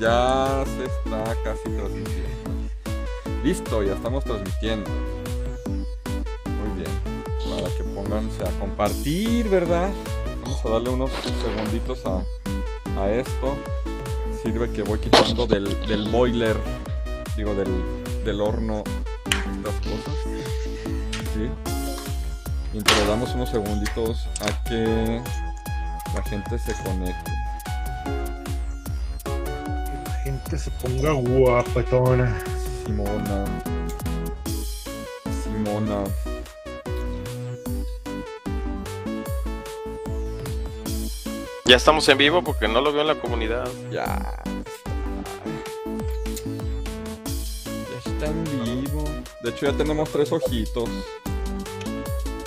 ya se está casi transmitiendo. Listo, ya estamos transmitiendo. Muy bien. Para que pónganse a compartir, ¿verdad? Vamos a darle unos segunditos a, a esto. Sirve que voy quitando del, del boiler, digo, del, del horno estas cosas. ¿Sí? Mientras le damos unos segunditos a que la gente se conecte. Gente se ponga guapetona. Simona. Simona. Ya estamos en vivo porque no lo veo en la comunidad. Ya. Ya está en vivo. De hecho, ya tenemos tres ojitos.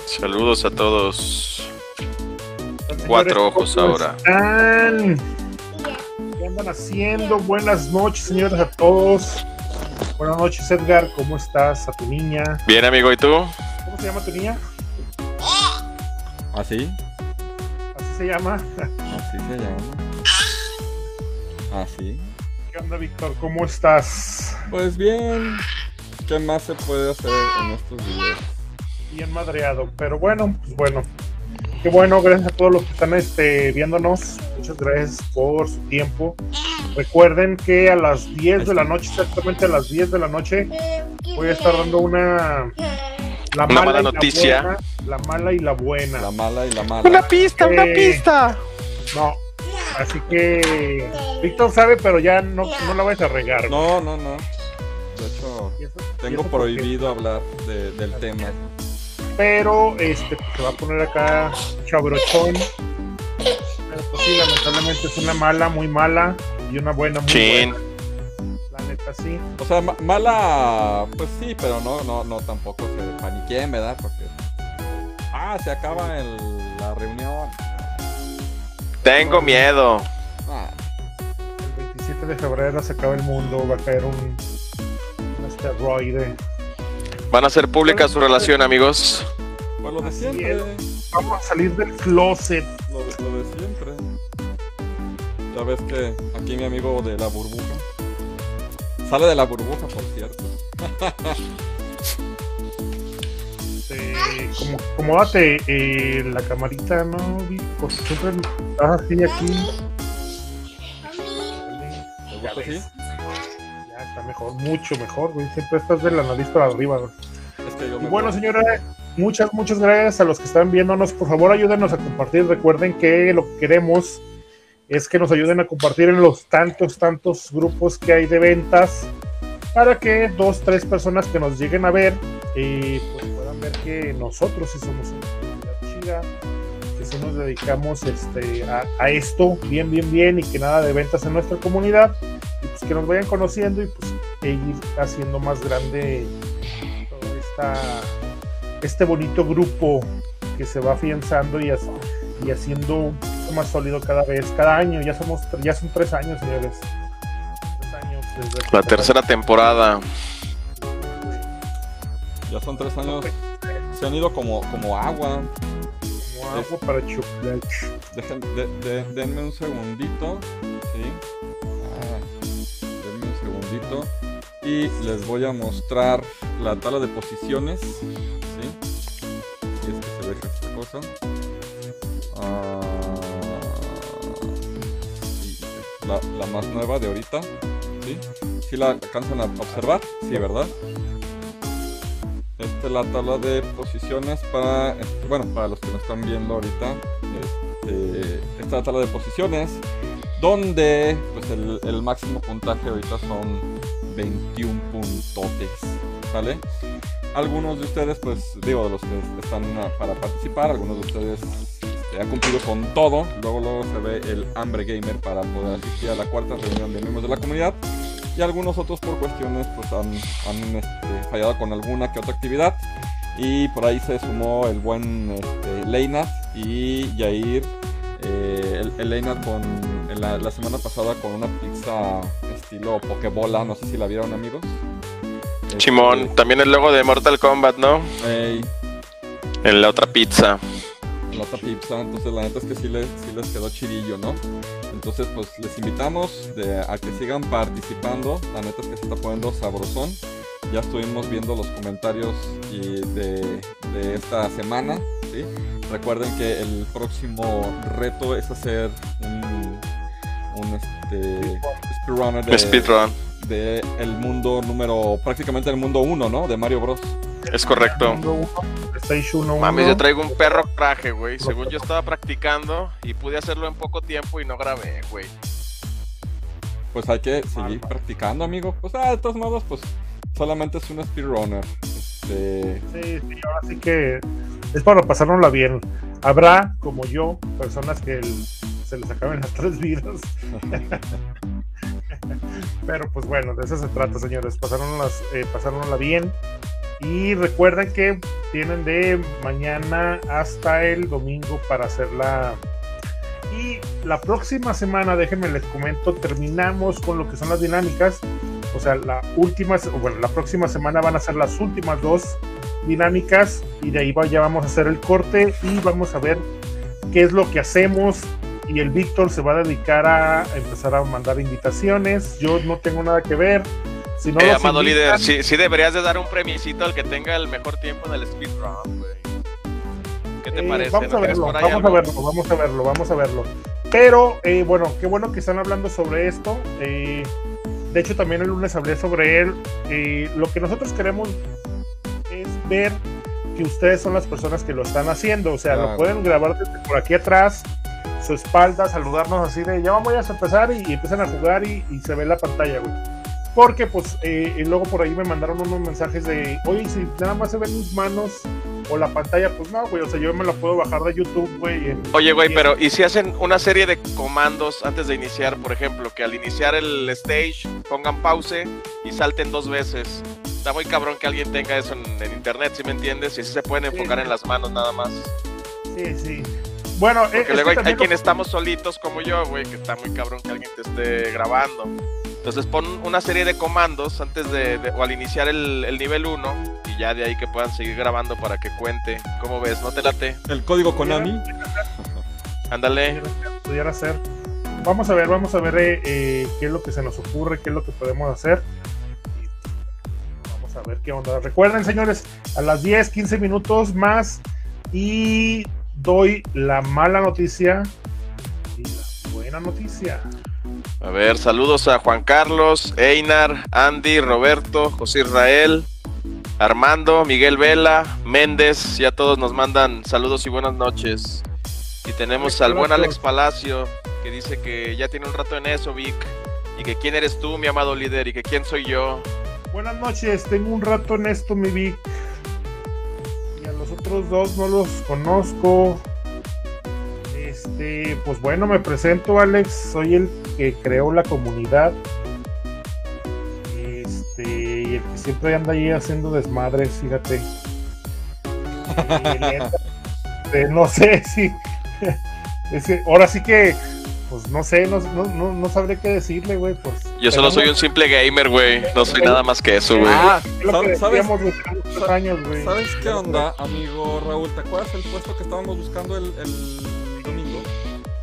Saludos a todos. Cuatro ojos ¿cómo ahora. están? ¿Qué andan haciendo? Buenas noches, señores, a todos. Buenas noches, Edgar. ¿Cómo estás? A tu niña. Bien, amigo, ¿y tú? ¿Cómo se llama tu niña? ¿Así? Así se llama. Así se llama. Así. ¿Qué onda, Víctor? ¿Cómo estás? Pues bien. ¿Qué más se puede hacer en estos días? Bien madreado. Pero bueno, pues bueno. Qué bueno, gracias a todos los que están este, viéndonos. Muchas gracias por su tiempo. Recuerden que a las 10 de la noche, exactamente a las 10 de la noche, voy a estar dando una. La Una mala la noticia. buena, La, mala y la buena. La mala y la mala. pista, una pista. No. Así que. Víctor sabe, pero ya no, no la vais a regar. No, no, no. De hecho, tengo prohibido hablar de- del tema. Pero este pues, se va a poner acá chabrochón. Pero pues sí, lamentablemente es una mala, muy mala y una buena, muy Chin. buena. La neta sí. O sea, ma- mala, pues sí, pero no, no, no tampoco se paniqueen, ¿verdad? Porque. Ah, se acaba el- la reunión. Tengo miedo. Ah, El 27 de febrero se acaba el mundo, va a caer un, un asteroide. Van a hacer pública su relación, amigos. pues lo de Así siempre. Vamos a salir del closet. Lo de, lo de siempre. Ya ves que aquí mi amigo de la burbuja. Sale de la burbuja, por cierto. Este, como, acomódate eh, la camarita, ¿no? Vi? Porque siempre estás así aquí. ¿Te gusta así? Está mejor, mucho mejor, güey. Siempre estás de la nariz para arriba, güey. Es que yo Y bueno, señora, muchas, muchas gracias a los que están viéndonos. Por favor, ayúdenos a compartir. Recuerden que lo que queremos es que nos ayuden a compartir en los tantos, tantos grupos que hay de ventas para que dos, tres personas que nos lleguen a ver eh, pues puedan ver que nosotros sí somos una comunidad chida, sí nos dedicamos este, a, a esto bien, bien, bien y que nada de ventas en nuestra comunidad y pues que nos vayan conociendo y pues e ir haciendo más grande todo esta, este bonito grupo que se va afianzando y, as- y haciendo un más sólido cada vez, cada año, ya somos ya son tres años, señores. Tres años desde La tercera temporada. Ya son tres años. Se han ido como, como agua. Como agua para chocolate. Dejen, de- de- denme un segundito. ¿sí? Ah, denme un segundito. Y les voy a mostrar la tabla de posiciones. ¿sí? Y es que se deja esta cosa. Ah, la, la más nueva de ahorita. ¿sí? ¿Sí la alcanzan a observar? Sí, ¿verdad? Esta es la tabla de posiciones para, este, bueno, para los que nos están viendo ahorita. Este, esta es la tabla de posiciones donde pues el, máximo puntaje ahorita son 21 puntotes, ¿vale? Algunos de ustedes, pues digo, de los que están para participar, algunos de ustedes este, han cumplido con todo. Luego, luego se ve el hambre gamer para poder asistir a la cuarta reunión de miembros de la comunidad y algunos otros por cuestiones pues han, han, este, fallado con alguna que otra actividad y por ahí se sumó el buen este, Leinat y Yair eh, el, el Leinat con la, la semana pasada con una pizza estilo Pokebola no sé si la vieron amigos Este, Simón, también el logo de Mortal Kombat, ¿no? ey, En la otra pizza. Nota pizza, entonces la neta es que sí les, sí les quedó chidillo, ¿no? Entonces pues les invitamos de- a que sigan participando, la neta es que se está poniendo sabrosón. Ya estuvimos viendo los comentarios y de, de esta semana, ¿sí? Recuerden que el próximo reto es hacer un, un este, speedrunner de, Speedrun. de el mundo número, prácticamente el mundo 1, ¿no? De Mario Bros. Es correcto. Mundo uno, Station 1. Mames, yo traigo un perro traje, güey. Según yo estaba practicando y pude hacerlo en poco tiempo y no grabé, güey. Pues hay que seguir practicando, amigo. Pues ah, de todos modos, pues solamente es un speedrunner. Este, Sí, sí, ahora sí que es para pasárnosla bien. Habrá, como yo, personas que el- se les acaben las tres vidas. Pero pues bueno, de eso se trata, señores. Pasárnoslas, eh, pasárnosla bien. Y recuerden que tienen de mañana hasta el domingo para hacerla. Y la próxima semana, déjenme les comento, terminamos con lo que son las dinámicas. O sea, la última, bueno, la próxima semana van a ser las últimas dos dinámicas y de ahí va- ya vamos a hacer el corte y vamos a ver qué es lo que hacemos y el Víctor se va a dedicar a empezar a mandar invitaciones. Yo no tengo nada que ver. Si no Eh, amado invitan- líder, sí, sí deberías de dar un premisito al que tenga el mejor tiempo en el speedrun, güey. ¿Qué te Eh, parece? Vamos ¿No a verlo, vamos a verlo, vamos a verlo, vamos a verlo. Pero eh, bueno, qué bueno que están hablando sobre esto. Eh, de hecho, también el lunes hablé sobre él. Eh, lo que nosotros queremos es ver que ustedes son las personas que lo están haciendo. O sea, Claro. lo pueden grabar desde por aquí atrás, su espalda, saludarnos así de ya vamos a empezar y, y empiezan a jugar y, y se ve la pantalla, güey. Porque pues, eh, y luego por ahí me mandaron unos mensajes de, oye, si nada más se ven mis manos o la pantalla, pues no, güey, o sea, yo me la puedo bajar de YouTube, güey. Oye, güey, pero ¿y si hacen una serie de comandos antes de iniciar? Por ejemplo, que al iniciar el stage pongan pause y salten dos veces. Está muy cabrón que alguien tenga eso en, en internet, ¿sí me entiendes? Y si se pueden enfocar en las manos nada más. Sí, sí. Bueno, Porque es que luego hay, hay lo- quienes estamos solitos como yo, güey, que está muy cabrón que alguien te esté grabando. Entonces pon una serie de comandos antes de, de- o al iniciar el, el nivel 1 y ya de ahí que puedan seguir grabando para que cuente. ¿Cómo ves? ¿No te late? el código Konami. Ándale. pudiera ser. Vamos a ver, vamos a ver eh, eh, qué es lo que se nos ocurre, qué es lo que podemos hacer. Vamos a ver qué onda. Recuerden, señores, a las 10, 15 minutos más y doy la mala noticia y la buena noticia. A ver, saludos a Juan Carlos, Einar, Andy, Roberto, José Israel, Armando, Miguel Vela, Méndez, ya todos nos mandan saludos y buenas noches. Y tenemos Alex al buen. Alex Palacio, que dice que ya tiene un rato en eso, Vic, y que quién eres tú, mi amado líder, y que quién soy yo. Buenas noches, tengo un rato en esto, mi Vic. Y a los otros dos no los conozco. Este, pues bueno, me presento, Alex. Soy el que creó la comunidad. Este, y el que siempre anda ahí haciendo desmadres, fíjate. Neta, este, no sé si. ahora sí que. Pues no sé, no, no, no, sabré qué decirle, güey. Pues, Yo solo soy un simple gamer, güey, no soy nada más que eso, güey. Ah, Es lo que ¿sabes, años. ¿sabes qué onda, amigo Raúl? ¿Te acuerdas el puesto que estábamos buscando el?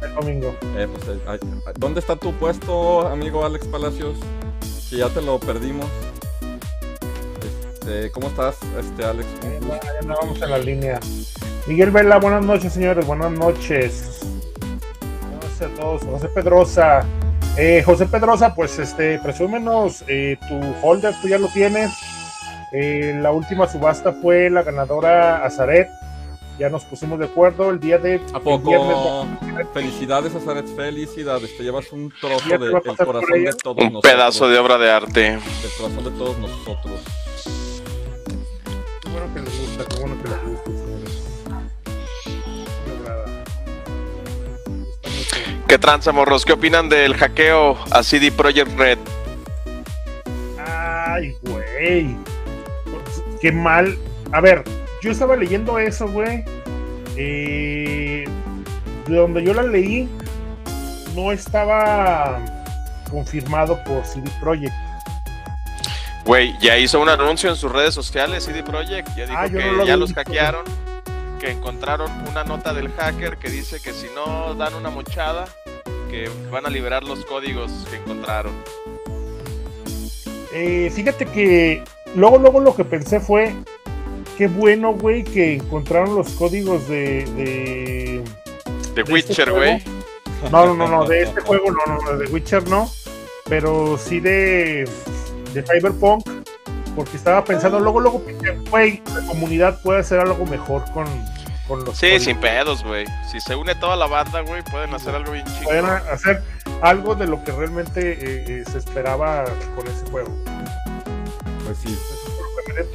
El domingo. Eh, pues, eh, ay, ¿Dónde está tu puesto, amigo Alex Palacios? Que ya te lo perdimos. Este, ¿Cómo estás, este Alex? Gusto. Ya andábamos en la línea. Miguel Vela, buenas noches, señores. Buenas noches. Buenas noches a todos. José Pedrosa. Eh, José Pedrosa, pues este, presúmenos eh, tu folder, tú ya lo tienes. Eh, la última subasta fue la ganadora Azaret. Ya nos pusimos de acuerdo el día de ¿A el poco? viernes. Felicidades, Azaret, felicidades. Te llevas un trozo del a corazón de todos Un nosotros. pedazo de obra de arte. Del corazón de todos nosotros. Qué bueno que les gusta, qué bueno que les gusta, señores. ¿Qué tranza, morros? ¿Qué opinan del hackeo a CD Projekt Red? Ay, güey. Qué mal. A ver, yo estaba leyendo eso, güey. Eh, de donde yo la leí, no estaba confirmado por CD Projekt. Güey, ya hizo un anuncio en sus redes sociales CD Projekt, ya dijo Ah, que no lo ya los hackearon. que encontraron una nota del hacker que dice que si no dan una mochada, que van a liberar los códigos que encontraron. Eh, fíjate que luego, luego lo que pensé fue, qué bueno, güey, que encontraron los códigos de... De, de este Witcher, güey. No, no, no, no, de este juego no, no, no, de Witcher no, pero sí de, de Cyberpunk, porque estaba pensando, luego, luego, pensé, güey, la comunidad puede hacer algo mejor con, con los Sí, códigos. sin pedos, güey. Si se une toda la banda, güey, pueden hacer algo bien chido. Pueden hacer algo de lo que realmente eh, eh, se esperaba con ese juego. Pues sí.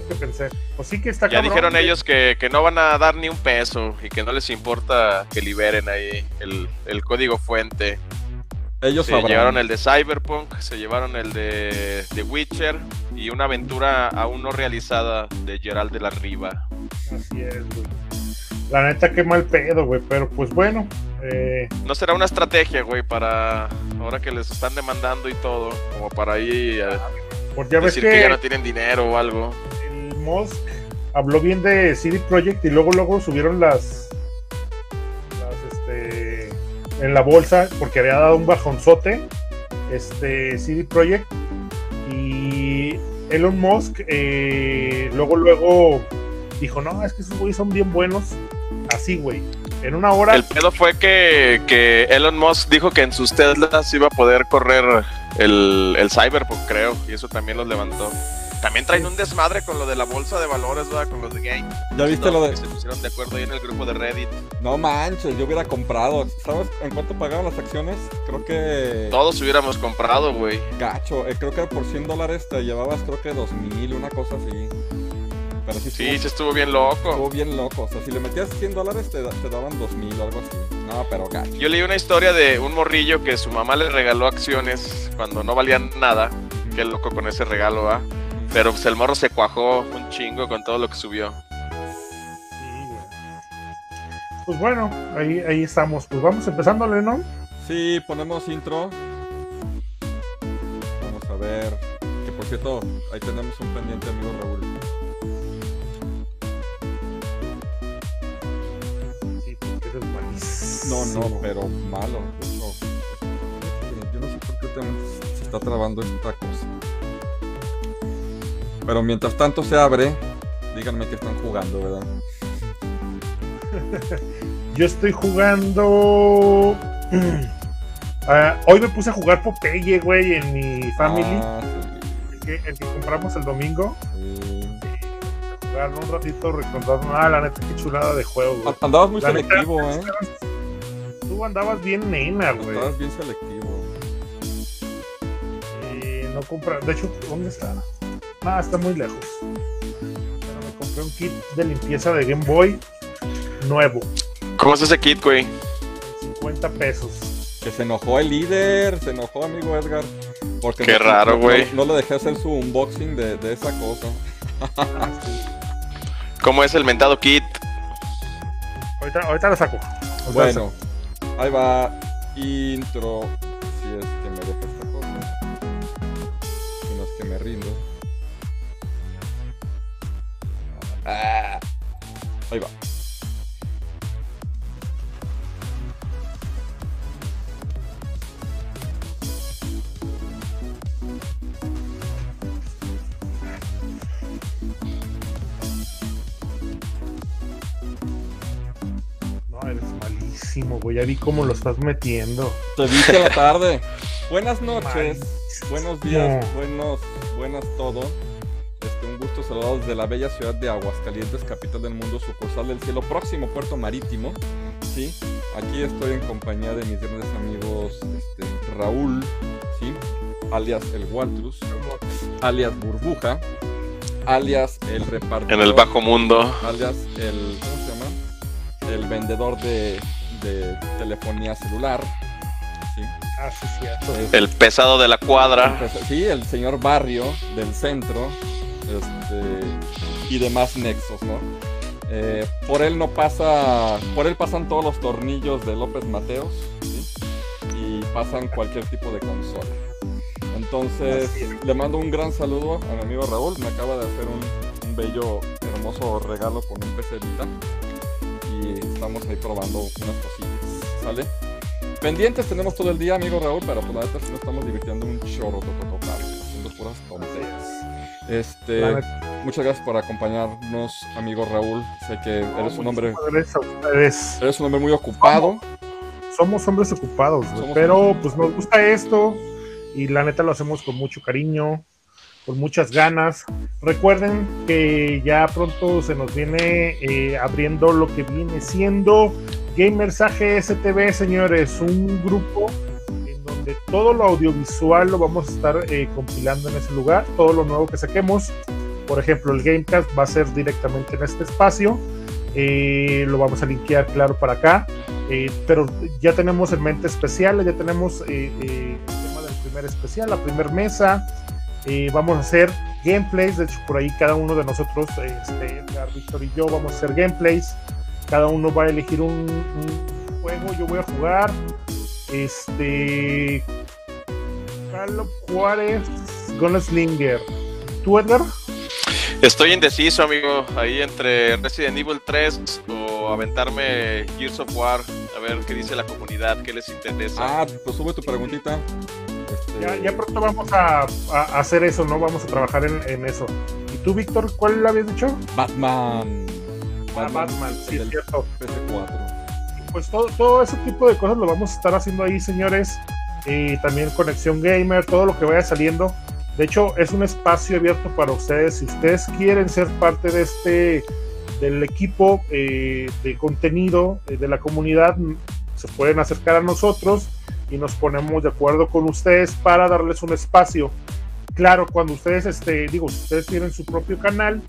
Que pensé. Pues sí que está Ya cabrón, dijeron güey. ellos que, que no van a dar ni un peso y que no les importa que liberen ahí el, el código fuente. Ellos Se sabrán. llevaron el de Cyberpunk, se llevaron el de, de Witcher y una aventura aún no realizada de Gerald de la Riva. Así es, güey. La neta, qué mal pedo, güey. Pero pues bueno, eh, ¿No será una estrategia, güey, para ahora que les están demandando y todo? Como para ahí eh, pues ya ves decir que, que ya no tienen dinero o algo. el Musk habló bien de CD Projekt y luego luego subieron las, las este en la bolsa porque había dado un bajonzote este CD Projekt. Y Elon Musk eh, luego luego dijo no es que esos güeyes son bien buenos así güey en una hora El pedo fue que, que Elon Musk dijo que en sus Teslas iba a poder correr el, el Cyberpunk, creo, y eso también los levantó. También traen un desmadre con lo de la bolsa de valores, ¿verdad? Con los de Game. ¿Ya viste lo de.? Que se pusieron de acuerdo ahí en el grupo de Reddit. No manches, yo hubiera comprado. ¿Sabes en cuánto pagaban las acciones? Creo que. Todos hubiéramos comprado, güey. Gacho, eh, creo que por 100 dólares te llevabas, creo que 2000, una cosa así. Pero sí, Sí, estuvo- sí estuvo bien loco. Estuvo bien loco. O sea, si le metías 100 dólares te, da- te daban 2000 o algo así. No, pero gacho. Yo leí una historia de un morrillo que su mamá le regaló acciones cuando no valían nada. Qué loco con ese regalo, ¿ah? Pero pues el morro se cuajó un chingo con todo lo que subió. Sí, güey. Pues bueno, ahí, ahí estamos. Pues vamos empezándole, ¿no? Sí, ponemos intro. Vamos a ver. Que por cierto, ahí tenemos un pendiente, amigo Raúl. No, no, pero malo. hecho, Yo no sé por qué se está trabando esta cosa. Pero mientras tanto se abre, díganme que están jugando, ¿verdad? Yo estoy jugando. Ah, hoy me puse a jugar Popeye, güey, en mi family. Ah, El, que, el que compramos el domingo. sí, sí. Jugar un ratito, recordando. Ah, la neta, qué chulada de juego, güey. Andabas muy La neta, selectivo, ¿eh? Tú andabas bien nena, güey. Andabas bien selectivo. Y no compra. De hecho, ¿dónde está? Ah, está muy lejos. Pero me compré un kit de limpieza de Game Boy nuevo. ¿Cómo es ese kit, güey? 50 pesos. Que se enojó el líder, se enojó amigo Edgar. Porque Qué no- raro, no- güey. No, le dejé hacer su unboxing de, de esa cosa. ¿Cómo es el mentado kit? Ahorita, ahorita lo saco. Ahorita lo Bueno, ahí va intro. Si es que me deja esta cosa. Si no es que me rindo. Ah, ahí va. Güey. Ya vi cómo lo estás metiendo. Te viste la tarde. Buenas noches. Buenos días, buenos, buenas todo. Este, un gusto saludar desde la bella ciudad de Aguascalientes, capital del mundo, sucursal del cielo próximo, puerto marítimo. ¿sí? Aquí estoy en compañía de mis grandes amigos este, Raúl, ¿sí? alias el Waltrus, alias Burbuja, alias el repartidor, En el bajo mundo. alias el, ¿cómo se llama? El vendedor de, de telefonía celular. ¿sí? Ah, sí, cierto. Es- El pesado de la cuadra. pues, sí, el señor Barrio del centro este, y demás nexos, ¿no? Eh, por él no pasa, por él pasan todos los tornillos de López Mateos ¿sí? y pasan cualquier tipo de consola. Entonces, le mando un gran saludo a mi amigo Raúl, me acaba de hacer un, un bello, hermoso regalo con un PC Vita. Y estamos ahí probando unas cosillas, ¿sale? Pendientes tenemos todo el día, amigo Raúl, pero por pues, la neta nos estamos divirtiendo un chorro total, haciendo puras tonterías. Este, muchas gracias por acompañarnos, amigo Raúl. Sé que eres un hombre. Eres un hombre muy ocupado. Somos, hombres ocupados, pero pues nos gusta esto y la neta lo hacemos con mucho cariño, con muchas ganas. Recuerden que ya pronto se nos viene eh, abriendo lo que viene siendo Gamers AGS señores, un grupo en donde todo lo audiovisual lo vamos a estar eh, compilando en ese lugar, todo lo nuevo que saquemos. Por ejemplo, el Gamecast va a ser directamente en este espacio. Eh, lo vamos a linkear, claro, para acá. pero ya tenemos en mente especiales, ya tenemos el tema del primer especial, la primera mesa vamos a hacer gameplays, de hecho por ahí cada uno de nosotros, este, Edgar, Víctor y yo, vamos a hacer gameplays. Cada uno va a elegir un, juego, yo voy a jugar. Este. Carlos Juárez, Gunslinger. ¿Tú, Edgar? Estoy indeciso, amigo, ahí entre Resident Evil 3 o aventarme Gears of War, a ver qué dice la comunidad, qué les interesa. Ah, pues sube tu preguntita. Ya, pronto vamos a, hacer eso, ¿no? Vamos a trabajar en, eso. ¿Y tú, Víctor, cuál le habías dicho? Batman. Ah, Batman, sí, es cierto. Pues todo, todo ese tipo de cosas lo vamos a estar haciendo ahí, señores. Y también Conexión Gamer, todo lo que vaya saliendo. De hecho, es un espacio abierto para ustedes. Si ustedes quieren ser parte de este, del equipo eh, de contenido eh, de la comunidad, se pueden acercar a nosotros y nos ponemos de acuerdo con ustedes para darles un espacio. Claro, cuando ustedes, este, digo, ustedes tienen su propio canal,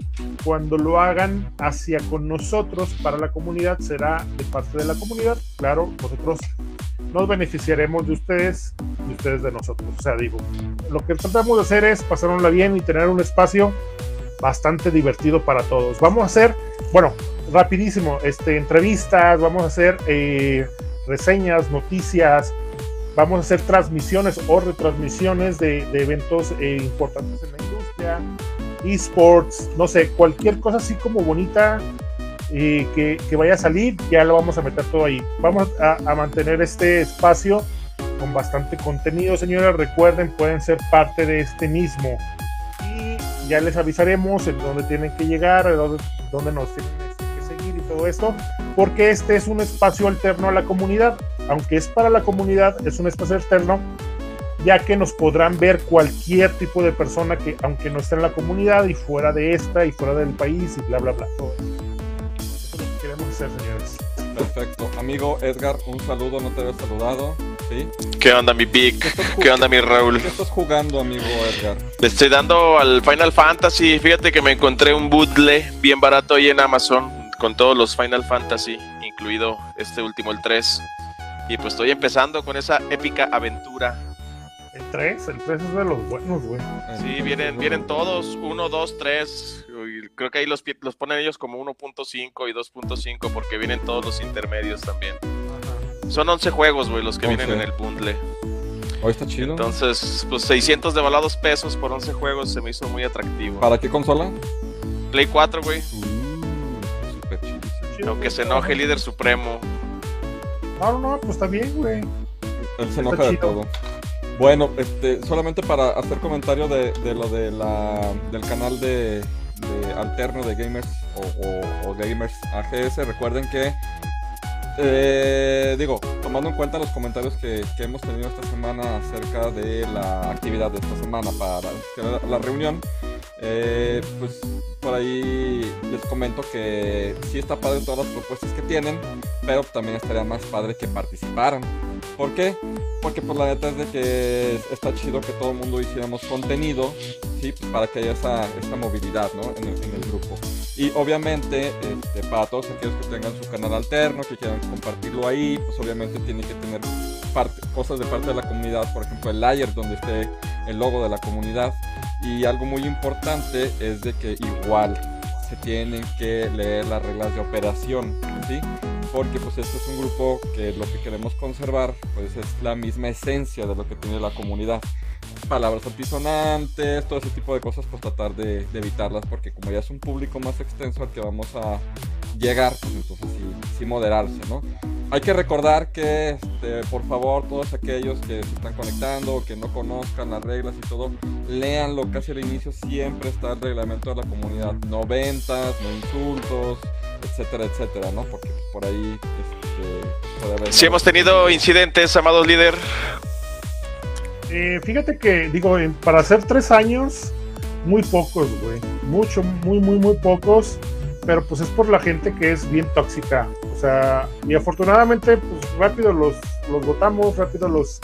cuando lo hagan hacia con nosotros para la comunidad, será de parte de la comunidad. Claro, nosotros nos beneficiaremos de ustedes y ustedes de nosotros. O sea, digo, lo que tratamos de hacer es pasárnosla bien y tener un espacio bastante divertido para todos. Vamos a hacer, bueno, rapidísimo, este, entrevistas, vamos a hacer eh, reseñas, noticias, vamos a hacer transmisiones o retransmisiones de, eventos eh, importantes en la industria, esports, no sé, cualquier cosa así como bonita eh, que, vaya a salir, ya lo vamos a meter todo ahí. Vamos a, mantener este espacio con bastante contenido, señores. Recuerden, pueden ser parte de este mismo. Y ya les avisaremos en dónde tienen que llegar, en dónde, dónde nos tienen que seguir y todo esto, porque este es un espacio alterno a la comunidad aunque es para la comunidad, es un espacio externo, ya que nos podrán ver cualquier tipo de persona que, aunque no esté en la comunidad y fuera de esta y fuera del país y bla, bla, bla. Todo eso es lo que queremos hacer, señores. Perfecto. Amigo Edgar, un saludo, no te había saludado. ¿Sí? ¿Qué onda mi Vic? ¿Qué, onda mi Raúl? ¿Qué estás jugando, amigo Edgar? Le estoy dando al Final Fantasy. Fíjate que me encontré un bootleg bien barato ahí en Amazon con todos los Final Fantasy, incluido este último, el 3. Y pues estoy empezando con esa épica aventura. El 3, el 3 es de los buenos, güey. Sí, vienen, vienen todos, 1, 2, 3. Creo que ahí los, los ponen ellos como 1.5 y 2.5 porque vienen todos los intermedios también. Son 11 juegos, güey, los que vienen en el bundle. Hoy está chido. Entonces, pues 600 de balados pesos por 11 juegos se me hizo muy atractivo. ¿Para qué consola? Play 4, güey. Uh, super chido. Aunque se enoje el líder supremo. No, no, pues está bien, güey. Él se enoja de todo. Bueno, este, solamente para hacer comentario de, lo de la, del canal de, alterno de Gamers o, Gamers AGS, recuerden que, eh, digo, tomando en cuenta los comentarios que, hemos tenido esta semana acerca de la actividad de esta semana para la reunión, eh, pues por ahí les comento que sí está padre todas las propuestas que tienen, pero también estaría más padre que participaran. ¿Por qué? Porque por pues, la neta es de que está chido que todo el mundo hiciéramos contenido, para que haya esa, movilidad ¿no? en, el, grupo. Y obviamente, este, para todos aquellos que tengan su canal alterno, que quieran compartirlo ahí, pues obviamente tiene que tener parte, cosas de parte de la comunidad, por ejemplo el layer donde esté el logo de la comunidad y algo muy importante es de que igual se tienen que leer las reglas de operación, ¿sí? Porque pues este es un grupo que lo que queremos conservar pues es la misma esencia de lo que tiene la comunidad. Palabras altisonantes, todo ese tipo de cosas pues tratar de, evitarlas porque como ya es un público más extenso al que vamos a, llegar, pues entonces sí, sí moderarse, ¿no? Hay que recordar que, este, por favor, todos aquellos que se están conectando, que no conozcan las reglas y todo, leanlo casi al inicio, siempre está el reglamento de la comunidad, no ventas, no insultos, etcétera, etcétera, ¿no? Porque por ahí este, puede haber... Si hemos tenido incidentes, amados líder. Eh, fíjate que, digo, para hacer tres años, muy pocos, güey. Mucho, muy, muy, muy pocos. Pero pues es por la gente que es bien tóxica. O sea, y afortunadamente, pues rápido los, los votamos, rápido los,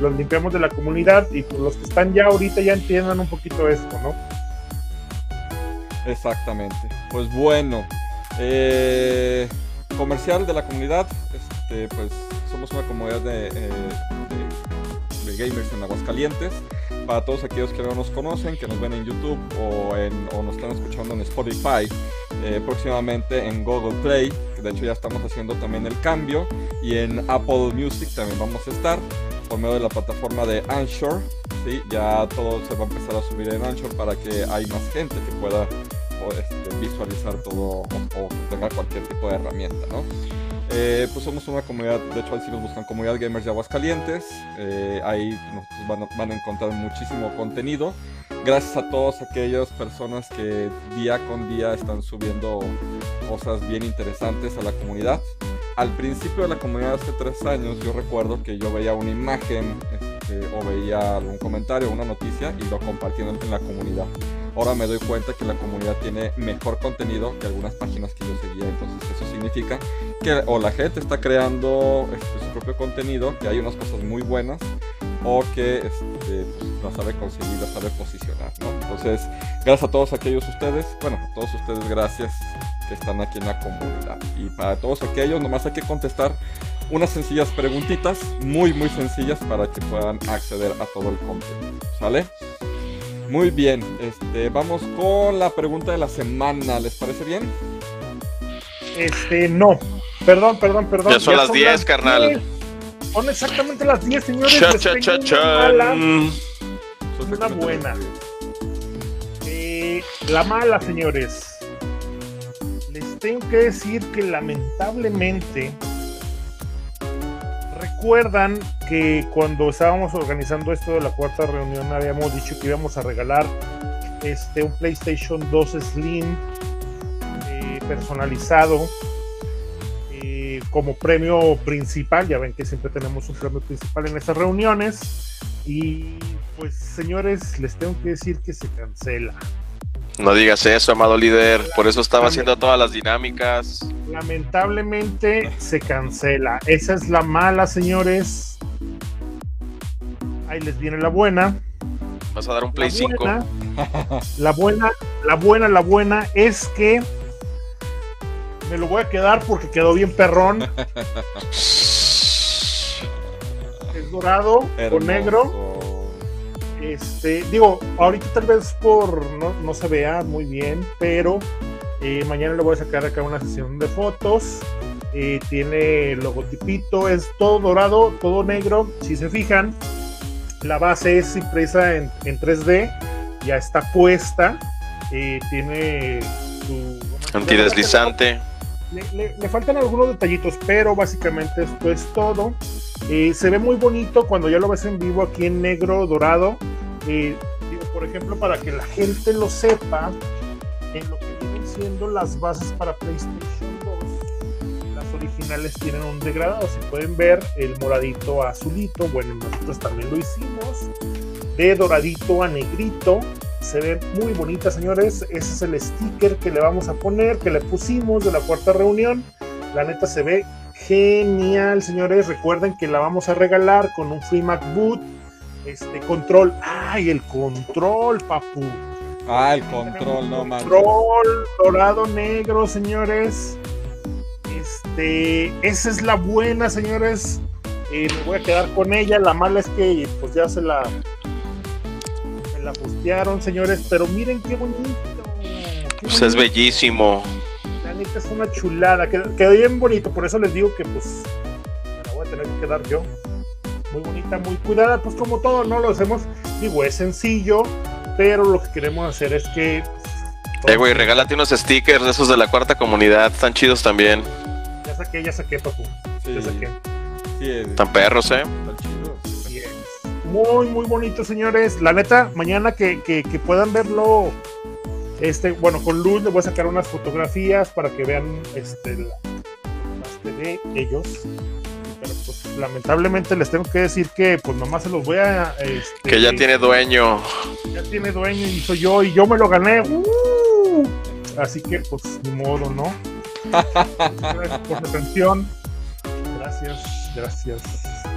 los limpiamos de la comunidad. Y pues los que están ya ahorita ya entiendan un poquito esto, ¿no? Exactamente. Pues bueno, eh, comercial de la comunidad, este, pues somos una comunidad de, eh, de- gamers en Aguascalientes. Para todos aquellos que no nos conocen, que nos ven en YouTube o, en, o nos están escuchando en Spotify, eh, próximamente en Google Play, de hecho ya estamos haciendo también el cambio, y en Apple Music también vamos a estar por medio de la plataforma de Anchor. ¿sí? Ya todo se va a empezar a subir en Anchor para que hay más gente que pueda o, este, visualizar todo o, o tenga cualquier tipo de herramienta, ¿no? Eh, pues somos una comunidad, de hecho sí nos buscan comunidad gamers de Aguascalientes, eh, ahí nos van, a- encontrar muchísimo contenido. Gracias a todas aquellas personas que día con día están subiendo cosas bien interesantes a la comunidad. Al principio de la comunidad hace tres años yo recuerdo que yo veía una imagen este, o veía algún comentario, una noticia y lo compartía en en la comunidad ahora me doy cuenta que la comunidad tiene mejor contenido que algunas páginas que yo seguía. Entonces eso significa que o la gente está creando este, su propio contenido, que hay unas cosas muy buenas, o que este, pues, la sabe conseguir, la sabe posicionar. ¿no? Entonces, gracias a todos aquellos ustedes, bueno, a todos ustedes gracias que están aquí en la comunidad. Y para todos aquellos, nomás hay que contestar unas sencillas preguntitas, muy, muy sencillas, para que puedan acceder a todo el contenido. ¿Sale? Muy bien, este, vamos con la pregunta de la semana, ¿les parece bien? Este, no. Perdón, perdón, perdón. Ya son las 10, carnal. 10. Son exactamente las 10, señores. Cha, cha, tengo cha, una mala. Una buena. Eh, la mala, señores. Les tengo que decir que lamentablemente recuerdan que cuando estábamos organizando esto de la cuarta reunión habíamos dicho que íbamos a regalar este un PlayStation 2 Slim eh, personalizado eh, como premio principal. Ya ven que siempre tenemos un premio principal en estas reuniones. Y pues señores, les tengo que decir que se cancela. No digas eso, amado líder. Por eso estaba haciendo todas las dinámicas. Lamentablemente se cancela. Esa es la mala, señores. Ahí les viene la buena. Vas a dar un Play la 5. buena, la buena, la buena, la buena es que me lo voy a quedar porque quedó bien perrón. Es dorado con Hermoso. negro. Este, digo, ahorita tal vez por no, se vea muy bien, pero eh, mañana le voy a sacar acá una sesión de fotos. Eh, tiene logotipito, es todo dorado, todo negro. Si se fijan, la base es impresa en, en 3D, ya está puesta. eh, tiene su Antideslizante. Le, faltan algunos detallitos, pero básicamente esto es todo. Eh, se ve muy bonito cuando ya lo ves en vivo aquí en negro, dorado. Eh, por ejemplo, para que la gente lo sepa, en lo que vienen siendo las bases para PlayStation 2, las originales tienen un degradado. Si pueden ver el moradito a azulito, bueno, nosotros también lo hicimos. De doradito a negrito, se ven muy bonitas, señores. Ese es el sticker que le vamos a poner, que le pusimos de la cuarta reunión. La neta se ve genial, señores. Recuerden que la vamos a regalar con un free MacBook. Este control. ¡Ay, el control, papu! Ah, el control, no manches. Control dorado negro, señores. Este, esa es la buena, señores. Eh, me voy a quedar con ella. La mala es que pues ya se la la postearon, señores. Pero miren qué bonito. qué Pues es bellísimo. La neta es una chulada. Quedó, quedó bien bonito. Por eso les digo que pues me la voy a tener que quedar yo. Muy bonita, muy cuidada. Pues como todo, no lo hacemos. Digo, es sencillo. Pero lo que queremos hacer es que Eh, güey, regálate unos stickers de esos de la cuarta comunidad. Están chidos también. Ya saqué, ya saqué, papu. Sí, Ya saqué. sí, es- Están perros, eh. están chidos. Así es. Muy, muy bonito, señores. La neta, mañana que, que- que puedan verlo, este, bueno, con luz les voy a sacar unas fotografías para que vean este, la, las de ellos. Pero pues lamentablemente les tengo que decir que pues nomás se los voy a... este, Que ya tiene dueño. ya tiene dueño y soy yo y yo me lo gané. ¡Uh! Así que pues ni modo, ¿no? Gracias por su atención. Gracias, gracias.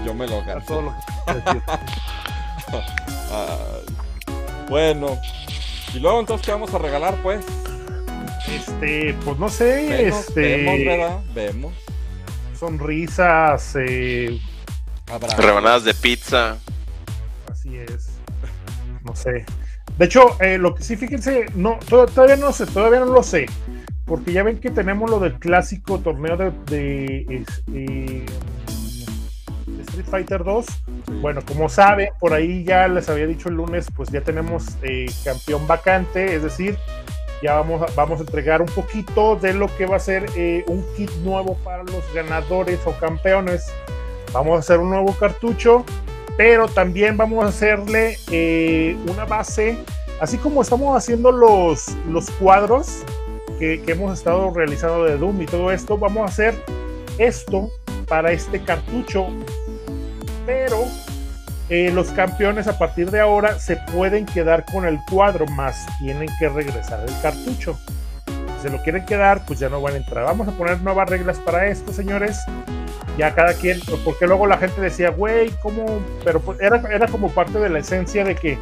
Yo me lo gané. todo lo que gracias. Ay, bueno. Y luego entonces, ¿qué vamos a regalar, pues? Este, pues no sé, Vemos, este, vemos, ¿verdad? Vemos. sonrisas, eh. Rebanadas de pizza. así es. No sé. De hecho, eh, lo que sí, fíjense, no, to- todavía no sé, todavía no lo sé. Porque ya ven que tenemos lo del clásico torneo de, de, este, de Street Fighter 2. Sí. Bueno, como saben, por ahí ya les había dicho el lunes, pues ya tenemos eh, campeón vacante, es decir, ya vamos a, vamos a entregar un poquito de lo que va a ser eh, un kit nuevo para los ganadores o campeones. Vamos a hacer un nuevo cartucho, pero también vamos a hacerle eh, una base, así como estamos haciendo los, los cuadros que, que hemos estado realizando de Doom y todo esto, vamos a hacer esto para este cartucho pero eh, los campeones a partir de ahora se pueden quedar con el cuadro, más tienen que regresar el cartucho. Si se lo quieren quedar, pues ya no van a entrar. Vamos a poner nuevas reglas para esto, señores. Ya cada quien, porque luego la gente decía, güey, ¿cómo? Pero pues era, era como parte de la esencia de que,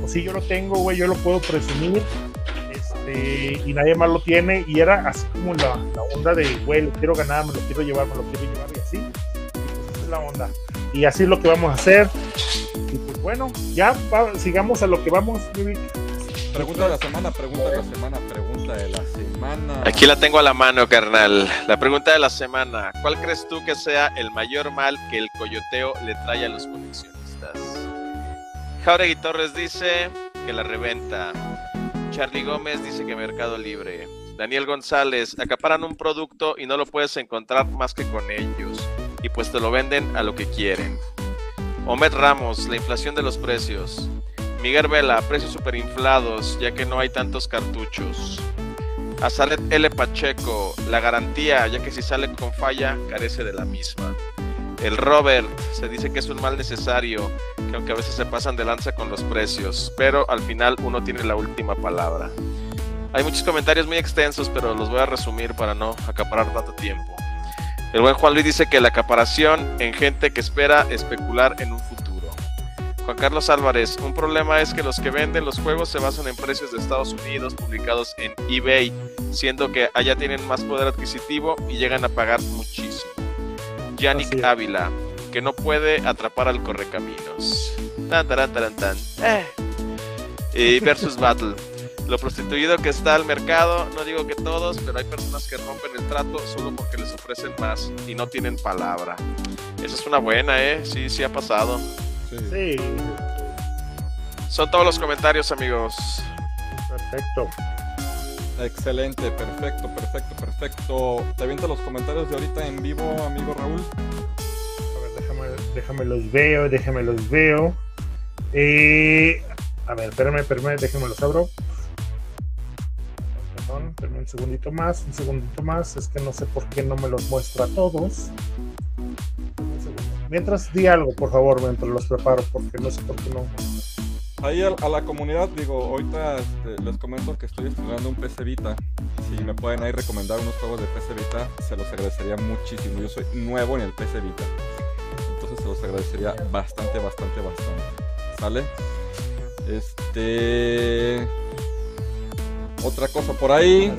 pues sí, yo lo tengo, güey, yo lo puedo presumir. Este, y nadie más lo tiene. Y era así como la, la onda de, güey, lo quiero ganar, me lo quiero llevar, me lo quiero llevar y así. Esa es la onda y así es lo que vamos a hacer. Y pues bueno, ya va- sigamos a lo que vamos. Pregunta de la semana, pregunta de la semana, pregunta de la semana. Aquí la tengo a la mano, carnal. La pregunta de la semana. ¿Cuál crees tú que sea el mayor mal que el coyoteo le trae a los coleccionistas? Jauregui Torres dice que la reventa. Charlie Gómez dice que Mercado Libre. Daniel González, acaparan un producto y no lo puedes encontrar más que con ellos. Y pues te lo venden a lo que quieren. Omed Ramos, la inflación de los precios. Miguel Vela, precios superinflados, ya que no hay tantos cartuchos. Azalet L. Pacheco, la garantía, ya que si sale con falla, carece de la misma. El Robert, se dice que es un mal necesario, que aunque a veces se pasan de lanza con los precios, pero al final uno tiene la última palabra. Hay muchos comentarios muy extensos, pero los voy a resumir para no acaparar tanto tiempo. El buen Juan Luis dice que la acaparación en gente que espera especular en un futuro. Juan Carlos Álvarez, un problema es que los que venden los juegos se basan en precios de Estados Unidos publicados en eBay, siendo que allá tienen más poder adquisitivo y llegan a pagar muchísimo. Yannick. Ávila, que no puede atrapar al correcaminos. Tan, taran, taran, tan. Eh. Y versus Battle. Lo prostituido que está al mercado, no digo que todos, pero hay personas que rompen el trato solo porque les ofrecen más y no tienen palabra. Esa es una buena, ¿eh? Sí, sí ha pasado. Sí. Sí, Son todos los comentarios, amigos. perfecto. Excelente, perfecto, perfecto, perfecto. Te aviento los comentarios de ahorita en vivo, amigo Raúl. A ver, déjame, déjame los veo, déjame los veo. Eh, a ver, espérame, espérame, déjame los abro. Perdón, un segundito más, un segundito más. Es que no sé por qué no me los muestra a todos. Mientras di algo, por favor, mientras los preparo, porque no sé por qué no. Ahí a, a la comunidad, digo, ahorita este, les comento que estoy estrenando un PC Vita. Si me pueden ahí recomendar unos juegos de PC Vita, se los agradecería muchísimo. Yo soy nuevo en el PC Vita. Entonces se los agradecería bastante, bastante, bastante. ¿Sale? Este... Otra cosa por ahí,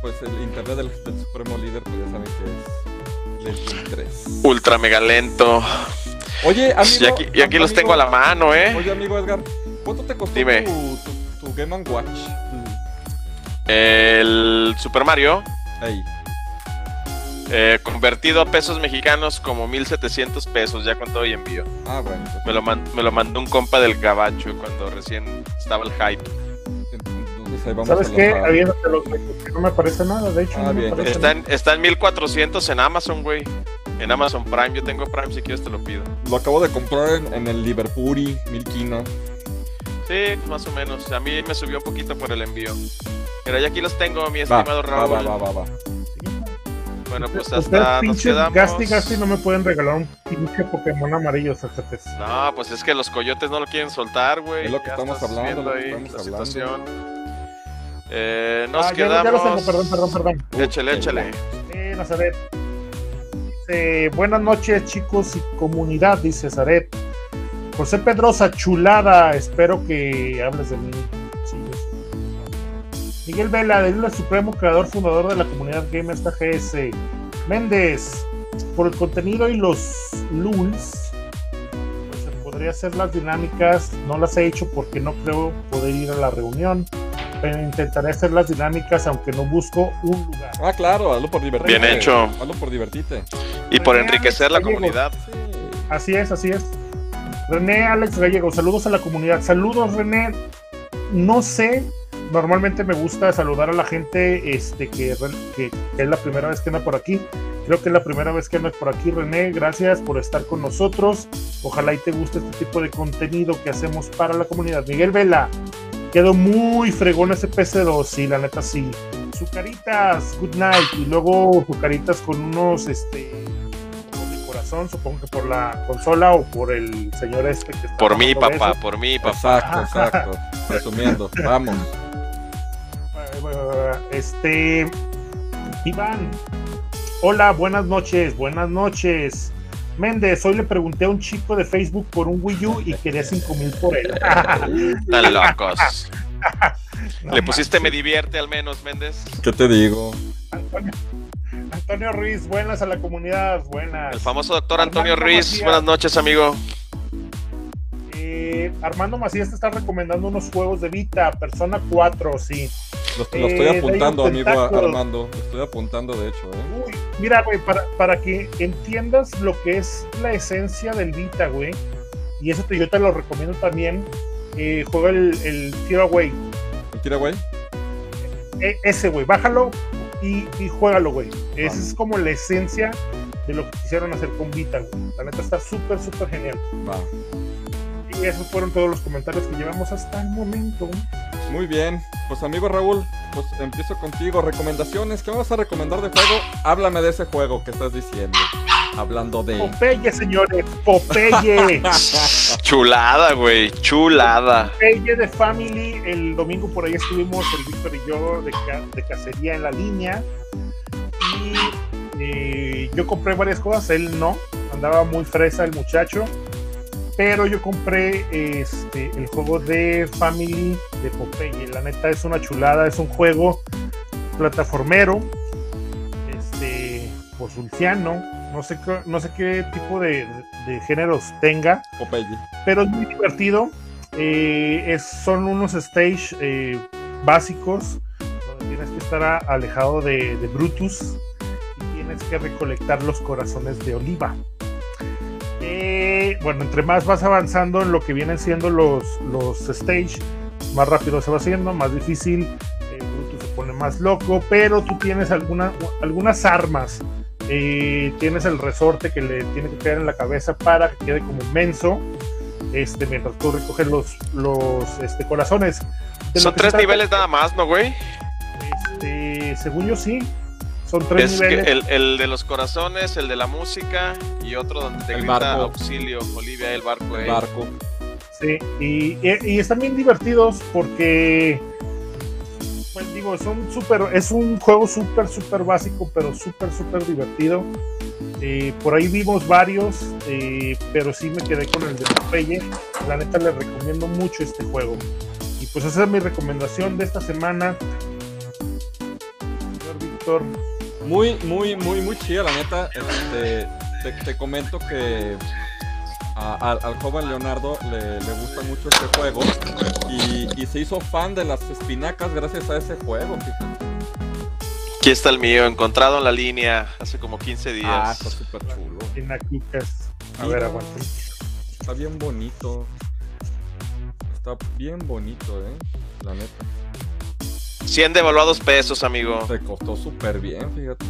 pues el internet del, del Supremo Líder, pues ya saben que es Level 3. Ultra mega lento. Oye, amigo... Y aquí, y aquí los tengo a la mano, ¿eh? Oye, amigo Edgar, ¿cuánto te costó Dime. Tu, tu, tu Game Watch? El Super Mario, Ahí. eh, convertido a pesos mexicanos como 1700 pesos, ya con todo y envío. Ah, bueno. pues, Me lo, man- me lo mandó un compa del gabacho cuando recién estaba el hype. Ahí vamos ¿Sabes a qué? lanzar. Aviéntate los que no me aparece nada, de hecho. Ah, no bien. Está en, está en 1400 en Amazon, güey. En Amazon Prime. Yo tengo Prime, si quieres te lo pido. Lo acabo de comprar en, en el Liverpool, Milquina. Sí, más o menos. A mí me subió un poquito por el envío. Pero ya aquí los tengo, mi estimado va, Raúl. va, va, va, va. Bueno, pues Ustedes hasta nos quedamos. Gasti Gasti no me pueden regalar un pinche Pokémon amarillo, Zacates. No, pues es que los coyotes no lo quieren soltar, güey. Es lo que Ya estamos hablando, lo que ahí estamos la hablando. situación. Eh, nos Ah, ya, quedamos. ya los tengo, perdón, perdón, perdón. Échale, échale. Eh, Nazaret. Buenas noches, chicos y comunidad, dice Zaret. José Pedrosa, chulada. Espero que hables de mí. Sí. Miguel Vela, del Supremo, creador, fundador de la comunidad Gamers TGS. Méndez, por el contenido y los lulz, pues podría hacer las dinámicas. No las he hecho porque no creo poder ir a la reunión. Intentaré hacer las dinámicas aunque no busco un lugar. Ah, claro, hazlo por divertirte. Bien hecho. Hazlo por divertirte. Y por enriquecer la comunidad. Sí. Así es, así es. René Alex Gallego, saludos a la comunidad. Saludos, René. No sé, normalmente me gusta saludar a la gente este, que, que- que es la primera vez que anda por aquí. Creo que es la primera vez que anda por aquí, René. Gracias por estar con nosotros. Ojalá y te guste este tipo de contenido que hacemos para la comunidad. Miguel Vela, quedó muy fregón ese PC2, sí, la neta sí. Sucaritas, good night. Y luego Sucaritas con unos, este, de corazón, supongo que por la consola o por el señor este que está Por mí, papá, eso. por mí, papá. Exacto, exacto. Resumiendo, vamos. Eh, Este, Iván, hola, buenas noches, buenas noches. Méndez, hoy le pregunté a un chico de Facebook por un Wii U y quería 5 mil por él. Están locos. No Le pusiste me divierte al menos, Méndez. ¿Qué te digo? Antonio, Antonio Ruiz, buenas a la comunidad, buenas. El famoso doctor Antonio Armando Ruiz. Macías. Buenas noches, amigo. Eh, Armando Macías te está recomendando unos juegos de Vita, Persona 4, sí. Lo, lo estoy Eh, apuntando, amigo. Armando. Lo estoy apuntando, de hecho, ¿eh? Uy, mira, güey, para, para que entiendas lo que es la esencia del Vita, güey, y eso te, yo te lo recomiendo también, eh, juega el, el Tearaway. ¿El tira, güey? E- ese, güey, bájalo y, y juégalo, güey. Esa Va. es como la esencia de lo que quisieron hacer con Vita, güey. La neta está súper, súper genial. Va. Y esos fueron todos los comentarios que llevamos hasta el momento. Muy bien. Pues, amigo Raúl, pues empiezo contigo. Recomendaciones. ¿Qué me vas a recomendar de juego? Háblame de ese juego que estás diciendo. Hablando de. Popeye, señores, Popeye. Chulada, güey. Chulada. Popeye de Family. El domingo por ahí estuvimos, el Víctor y yo, de, ca- de cacería en la línea. Y eh, yo compré varias cosas, él no. Andaba muy fresa el muchacho. Pero yo compré este, el juego de Family de Popeye. La neta es una chulada, es un juego plataformero. Este, pues. No sé, qué- no sé qué tipo de, de géneros tenga Popeye. pero es muy divertido. Eh, es, son unos stage eh, básicos donde tienes que estar a- alejado de, de Brutus y tienes que recolectar los corazones de oliva. Eh, bueno, entre más vas avanzando en lo que vienen siendo los, los stage, más rápido se va haciendo, más difícil. eh, Brutus se pone más loco, pero tú tienes alguna- algunas armas. Eh, tienes el resorte que le tiene que caer en la cabeza para que quede como menso este, mientras tú recoges los, los este, corazones. De Son tres niveles nada más, ¿no, güey? Este, según yo sí, son tres Es que niveles. el, el de los corazones, el de la música y otro donde te El grita barco. auxilio, Olivia, el barco. El eh. barco. Sí, y, y- y están bien divertidos porque, pues digo, son súper, es un juego súper, súper básico, pero súper, súper divertido. Eh, por ahí vimos varios, eh, pero sí me quedé con el de Popeye. La neta les recomiendo mucho este juego. Y pues esa es mi recomendación de esta semana. Señor Víctor, Muy, muy, muy, muy chida, la neta. Este, te, te comento que a- al, al joven Leonardo le, le gusta mucho este juego y, y se hizo fan de las espinacas gracias a ese juego, fíjate. Aquí está el mío, encontrado en la línea hace como 15 Ah, días. está súper chulo. A ver, aguanten. Está bien bonito. Está bien bonito, eh. La neta. 100 devaluados pesos, amigo. Te costó súper bien, fíjate.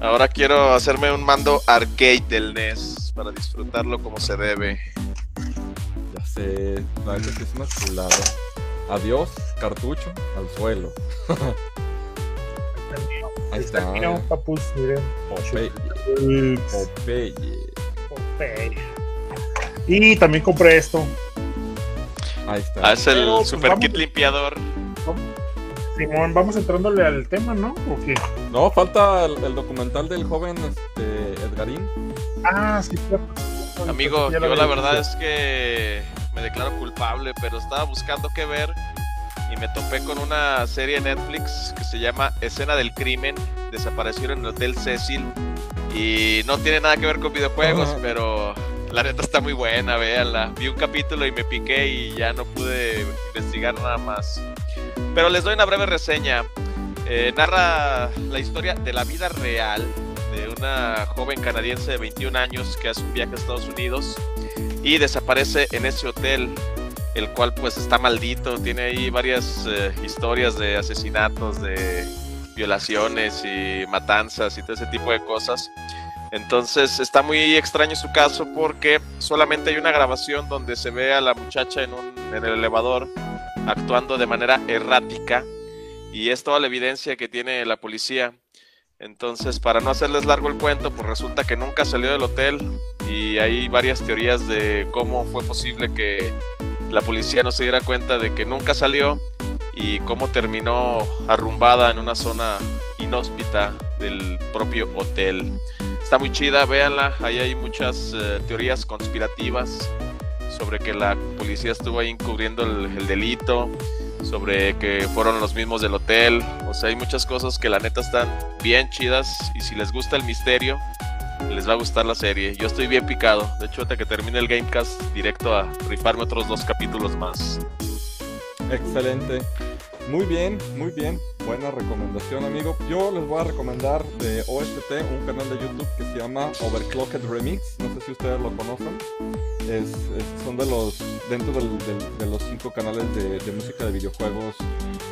Ahora quiero hacerme un mando arcade del NES para disfrutarlo como se debe. Ya sé, la verdad es que es una chulada. Adiós, cartucho, al suelo. Ahí está. Mío, papus, miren. Popeye. Popeye. Popeye. Y también compré esto. Ahí está. Ah, es el Pero, pues, super vamos- kit Simón, vamos entrándole al tema, ¿no? ¿O qué? No, falta el, el documental del joven este, Edgarín. Ah, sí, claro. Amigo, yo la verdad es que me declaro culpable, pero estaba buscando qué ver y me topé con una serie en Netflix que se llama Escena del Crimen. Desaparecieron en el Hotel Cecil y no tiene nada que ver con videojuegos, pero la neta está muy buena, véanla. Vi un capítulo y me piqué y ya no pude investigar nada más. Pero les doy una breve reseña. Eh, narra la historia de la vida real de una joven canadiense de 21 años que hace un viaje a Estados Unidos y desaparece en ese hotel, el cual pues está maldito, tiene ahí varias eh, historias de asesinatos, de violaciones y matanzas y todo ese tipo de cosas. Entonces está muy extraño su caso porque solamente hay una grabación donde se ve a la muchacha en, un, en el elevador actuando de manera errática y es toda la evidencia que tiene la policía. Entonces, para no hacerles largo el cuento, pues resulta que nunca salió del hotel y hay varias teorías de cómo fue posible que la policía no se diera cuenta de que nunca salió y cómo terminó arrumbada en una zona inhóspita del propio hotel. Está muy chida, véanla, ahí hay muchas eh, teorías conspirativas sobre que la policía estuvo ahí encubriendo el, el delito, sobre que fueron los mismos del hotel. O sea, hay muchas cosas que la neta están bien chidas y si les gusta el misterio, les va a gustar la serie. Yo estoy bien picado. De hecho, hasta que termine el Gamecast, directo a rifarme otros dos capítulos más. Excelente. Muy bien, muy bien. Buena recomendación, amigo. Yo les voy a recomendar de OST un canal de YouTube que se llama Overclocked Remix. No sé si ustedes lo conocen. Es, son de los dentro de los cinco canales de, música de videojuegos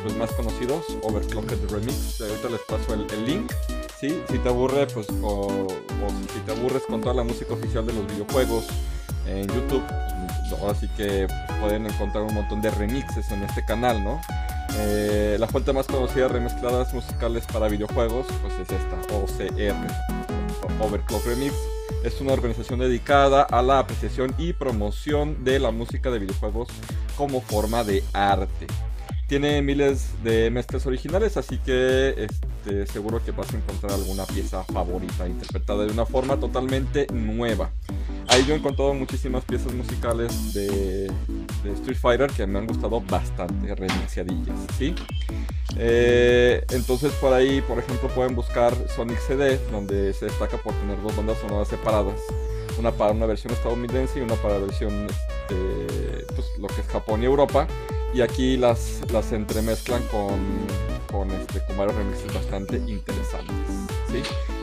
los más conocidos. Overclocked Remix. Ahorita les paso el, link. Sí, si te aburre, pues o, si te aburres con toda la música oficial de los videojuegos en YouTube, pues, ahora sí que pueden encontrar un montón de remixes en este canal, ¿no? Eh, la fuente más conocida de remezcladas musicales para videojuegos, pues es esta, OCR, Overclock Remix. Es una organización dedicada a la apreciación y promoción de la música de videojuegos como forma de arte. Tiene miles de mezclas originales, así que este, seguro que vas a encontrar alguna pieza favorita interpretada de una forma totalmente nueva. Ahí yo he encontrado muchísimas piezas musicales de, de Street Fighter que me han gustado bastante, remixadillas, ¿sí? Eh, entonces por ahí, por ejemplo, pueden buscar Sonic CD, donde se destaca por tener dos bandas sonoras separadas. Una para una versión estadounidense y una para la versión, este, pues, lo que es Japón y Europa. Y aquí las, las entremezclan con, con, este, con varios remixes bastante interesantes, ¿sí?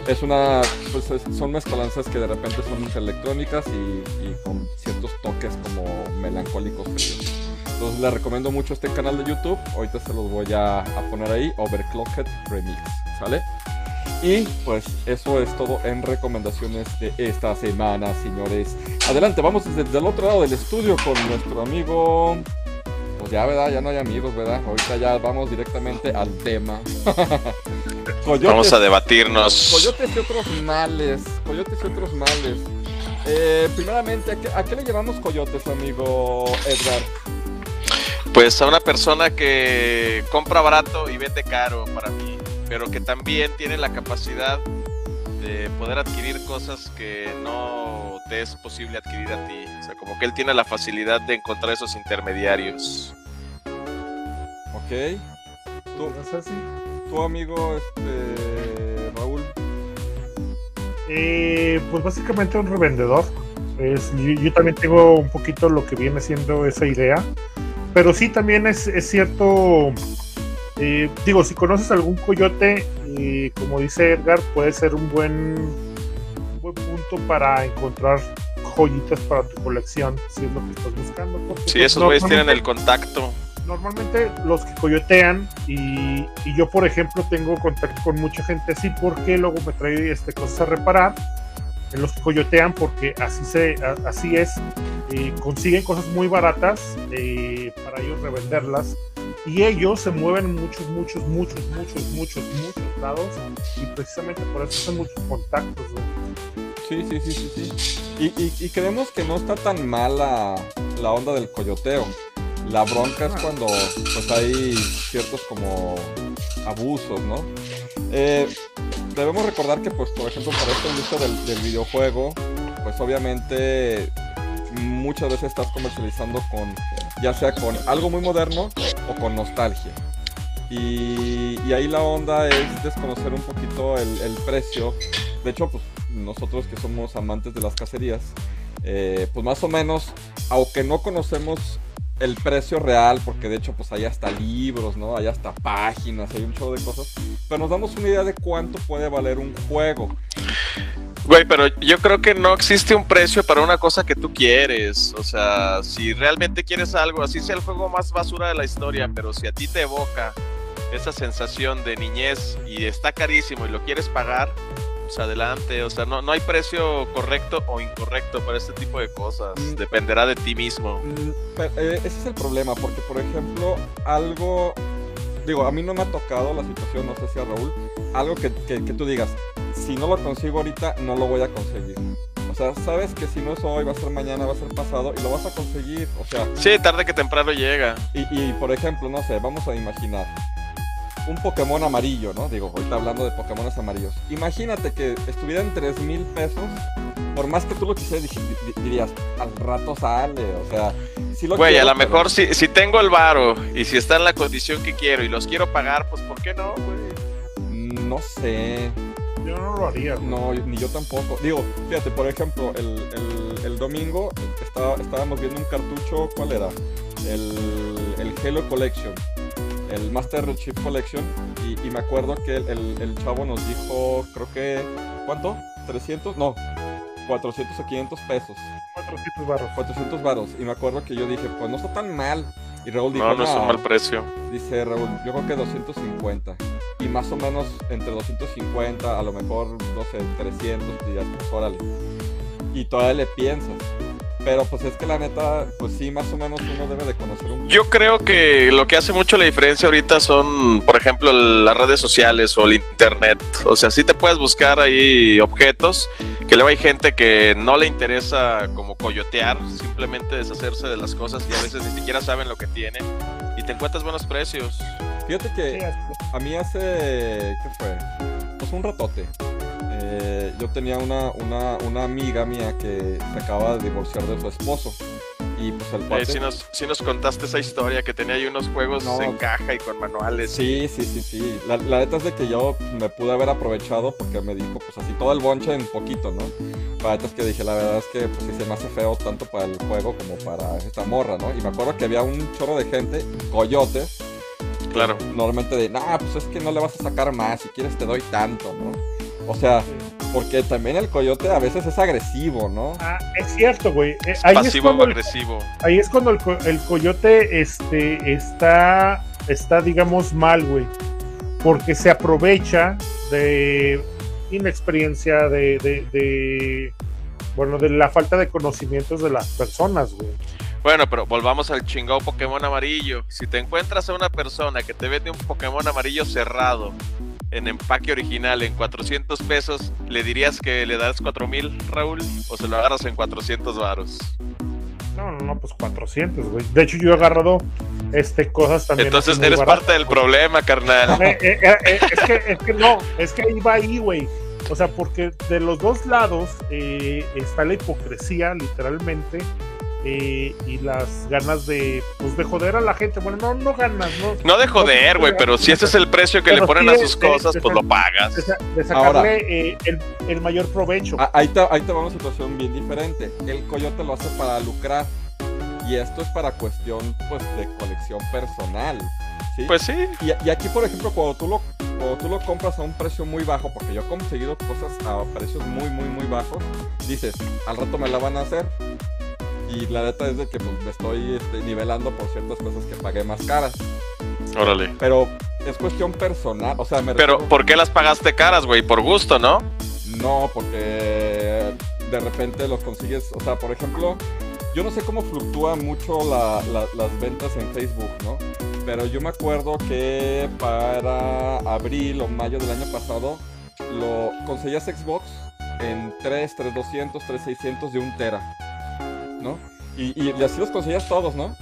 es una pues es- son mezcolanzas que de repente son electrónicas y, y con ciertos toques como melancólicos preciosos. entonces les recomiendo mucho este canal de YouTube ahorita se los voy a, a poner ahí Overclocked Remix ¿sale? y pues eso es todo en recomendaciones de esta semana señores adelante vamos desde el otro lado del estudio con nuestro amigo pues ya verdad ya no hay amigos verdad ahorita ya vamos directamente al tema Coyotes. Vamos a debatirnos. Coyotes y otros males. Coyotes y otros males. Eh, primeramente, ¿a qué, a qué le llamamos coyotes, amigo Edgar? Pues a una persona que compra barato y vende caro para mí, pero que también tiene la capacidad de poder adquirir cosas que no te es posible adquirir a ti. O sea, como que él tiene la facilidad de encontrar esos intermediarios. Ok. Tu, ¿No es así? tu amigo, este. Raúl. Eh, pues básicamente un revendedor. Es, yo, yo también tengo un poquito lo que viene siendo esa idea. Pero sí también es, es cierto. eh, digo, si conoces algún coyote, eh, como dice Edgar, puede ser un buen, para encontrar joyitas para tu colección, si es lo que estás buscando. porque, Sí, pues, esos güeyes tienen el contacto. normalmente los que coyotean y, y yo por ejemplo tengo contacto con mucha gente así porque luego me trae este, cosas a reparar en los que coyotean porque así se a- así es eh, consiguen cosas muy baratas eh, para ellos revenderlas y ellos se mueven en muchos muchos muchos muchos muchos muchos lados y precisamente por eso hacen muchos contactos güey. Sí, sí, sí, sí, sí. Y, y- y creemos que no está tan mal la, la onda del coyoteo. La bronca es cuando pues hay ciertos como abusos, ¿no? Eh, debemos recordar que, pues, por ejemplo, para esta industria del, del videojuego, pues obviamente muchas veces estás comercializando con, ya sea con algo muy moderno o con nostalgia. Y, y ahí la onda es desconocer un poquito el, el precio. De hecho, pues nosotros que somos amantes de las cacerías, eh, pues más o menos, aunque no conocemos el precio real, porque de hecho pues hay hasta libros, ¿no? Hay hasta páginas, hay un show de cosas, pero nos damos una idea de cuánto puede valer un juego. Güey, pero yo creo que no existe un precio para una cosa que tú quieres. O sea, si realmente quieres algo, así sea el juego más basura de la historia, pero si a ti te evoca esa sensación de niñez y está carísimo y lo quieres pagar, pues adelante. O sea, no, no hay precio correcto o incorrecto para este tipo de cosas. Mm. Dependerá de ti mismo. Mm, pero, eh, ese es el problema, porque por ejemplo, algo, digo, a mí no me ha tocado la situación, no sé si a Raúl, algo que, que- que tú digas, si no lo consigo ahorita, no lo voy a conseguir. O sea, sabes que si no es hoy, va a ser mañana, va a ser pasado, y lo vas a conseguir. O sea, Sí, tarde que temprano llega. y, y, por ejemplo, no sé, vamos a imaginar un Pokémon amarillo, ¿no? Digo, ahorita hablando de Pokémones amarillos. Imagínate que estuviera en 3 mil pesos. Por más que tú lo quisieras, dirías, al rato sale. O sea, si lo Güey, a quiero, lo pero- mejor si, si tengo el varo y si está en la condición que quiero y los quiero pagar, pues ¿por qué no, güey? No sé, yo no lo haría güey. no, ni yo tampoco. Digo, fíjate, por ejemplo, el, el- el domingo estaba- estábamos viendo un cartucho, ¿cuál era? El, el Halo Collection, el Master Chief Collection, y, y me acuerdo que el, el- el chavo nos dijo, creo que, ¿cuánto? ¿300? No, 400 o 500 pesos, 400 barros 400 varos. Y me acuerdo que yo dije, pues no está tan mal. Y Raúl dijo, No, no es un "No, mal precio. Dice Raúl, yo creo que 250. Y más o menos entre 250, a lo mejor, no sé, 300, dirías, pues órale. Y todavía le piensas. Pero pues es que la neta, pues sí, más o menos uno debe de conocer un... Yo creo que lo que hace mucho la diferencia ahorita son, por ejemplo, las redes sociales o el internet. O sea, sí te puedes buscar ahí objetos, que luego hay gente que no le interesa como coyotear, simplemente deshacerse de las cosas y a veces ni siquiera saben lo que tienen y te encuentras buenos precios. Fíjate que a mí hace... ¿Qué fue? Pues un ratote. Eh, yo tenía una, una, una amiga mía que se acaba de divorciar de su esposo. Y pues el Eh, cuate... si, nos, si nos contaste esa historia que tenía ahí unos juegos No. en caja y con manuales. Sí, sí, sí, sí. La, la neta es de que yo me pude haber aprovechado porque me dijo, pues así todo el bonche en poquito, ¿no? La neta es que dije, la verdad es que pues sí se me hace feo tanto para el juego como para esta morra, ¿no? Y me acuerdo que había un chorro de gente, coyotes, Claro. normalmente de, nah, pues es que no le vas a sacar más, si quieres te doy tanto, ¿no? O sea, porque también el coyote a veces es agresivo, ¿no? Ah, es cierto, güey. Eh, ahí, es Pasivo o cuando el, agresivo. ahí es cuando el coyote este, está, está, digamos, mal, güey. Porque se aprovecha de inexperiencia, de, de, de, bueno, de la falta de conocimientos de las personas, güey. Bueno, pero volvamos al chingado Pokémon amarillo. Si te encuentras a una persona que te vende un Pokémon amarillo cerrado en empaque original en 400 pesos, ¿le dirías que le das 4000, Raúl? ¿O se lo agarras en 400 varos? No, no, no, pues 400, güey. De hecho, yo he agarrado este, cosas también. Entonces eres baratas, parte del güey. problema, carnal. Eh, eh, eh, es, que, es que no, es que iba ahí, güey. O sea, porque de los dos lados está la hipocresía, literalmente, eh, y las ganas de, pues, de joder a la gente. Bueno, no, no ganas, ¿no? No de joder, güey, pero si ese es el precio que Pero le ponen sí a sus de- cosas, de- pues lo pagas. De, sa- de sacarle eh, el, el mayor provecho. Ah, Ahí te, ahí te va una situación bien diferente. El coyote lo hace para lucrar. Y esto es para cuestión pues de colección personal. ¿sí? Pues sí. y, y aquí, por ejemplo, cuando tú, lo, cuando tú lo compras a un precio muy bajo, porque yo he conseguido cosas a precios muy, muy, muy bajos, dices, al rato me la van a hacer. Y la neta es de que pues, me estoy este, nivelando por ciertas cosas que pagué más caras. Órale. Pero es cuestión personal, o sea, me Pero, ¿por qué las pagaste caras, güey? Por gusto, ¿no? No, porque de repente los consigues, o sea, por ejemplo, yo no sé cómo fluctúa mucho la- la- las ventas en Facebook, ¿no? Pero yo me acuerdo que para abril o mayo del año pasado lo conseguías Xbox en 3, 3200, 3600 de un tera, ¿no? Y, y así los conseguías todos, ¿no?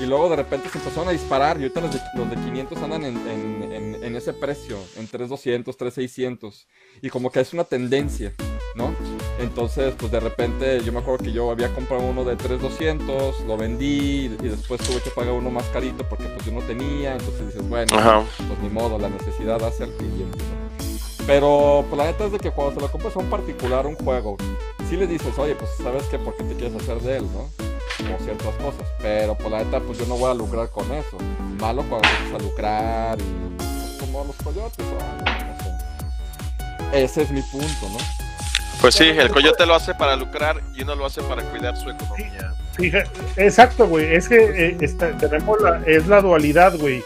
Y luego de repente se empezaron a disparar y ahorita los de, los de 500 andan en, en- en- en ese precio, en 3200, 3600. Y como que es una tendencia, ¿no? Entonces, pues de repente yo me acuerdo que yo había comprado uno de 3200, lo vendí y, y después tuve que pagar uno más carito porque pues yo no tenía. Entonces dices, bueno, Ajá. pues ni modo, la necesidad hace al cliente. Pero pues la neta es de que cuando se lo compras a un particular, un juego, sí le dices, oye, pues sabes que por qué te quieres hacer de él, ¿no? Como ciertas cosas. Pero pues la neta, pues yo no voy a lucrar con eso. Malo cuando empiezas a lucrar y pues, como los coyotes o no sé. Ese es mi punto, ¿no? Pues sí, el coyote lo hace para lucrar y uno lo hace para cuidar su economía. Fija- exacto, güey. Es que eh, está- tenemos la, es la dualidad, güey.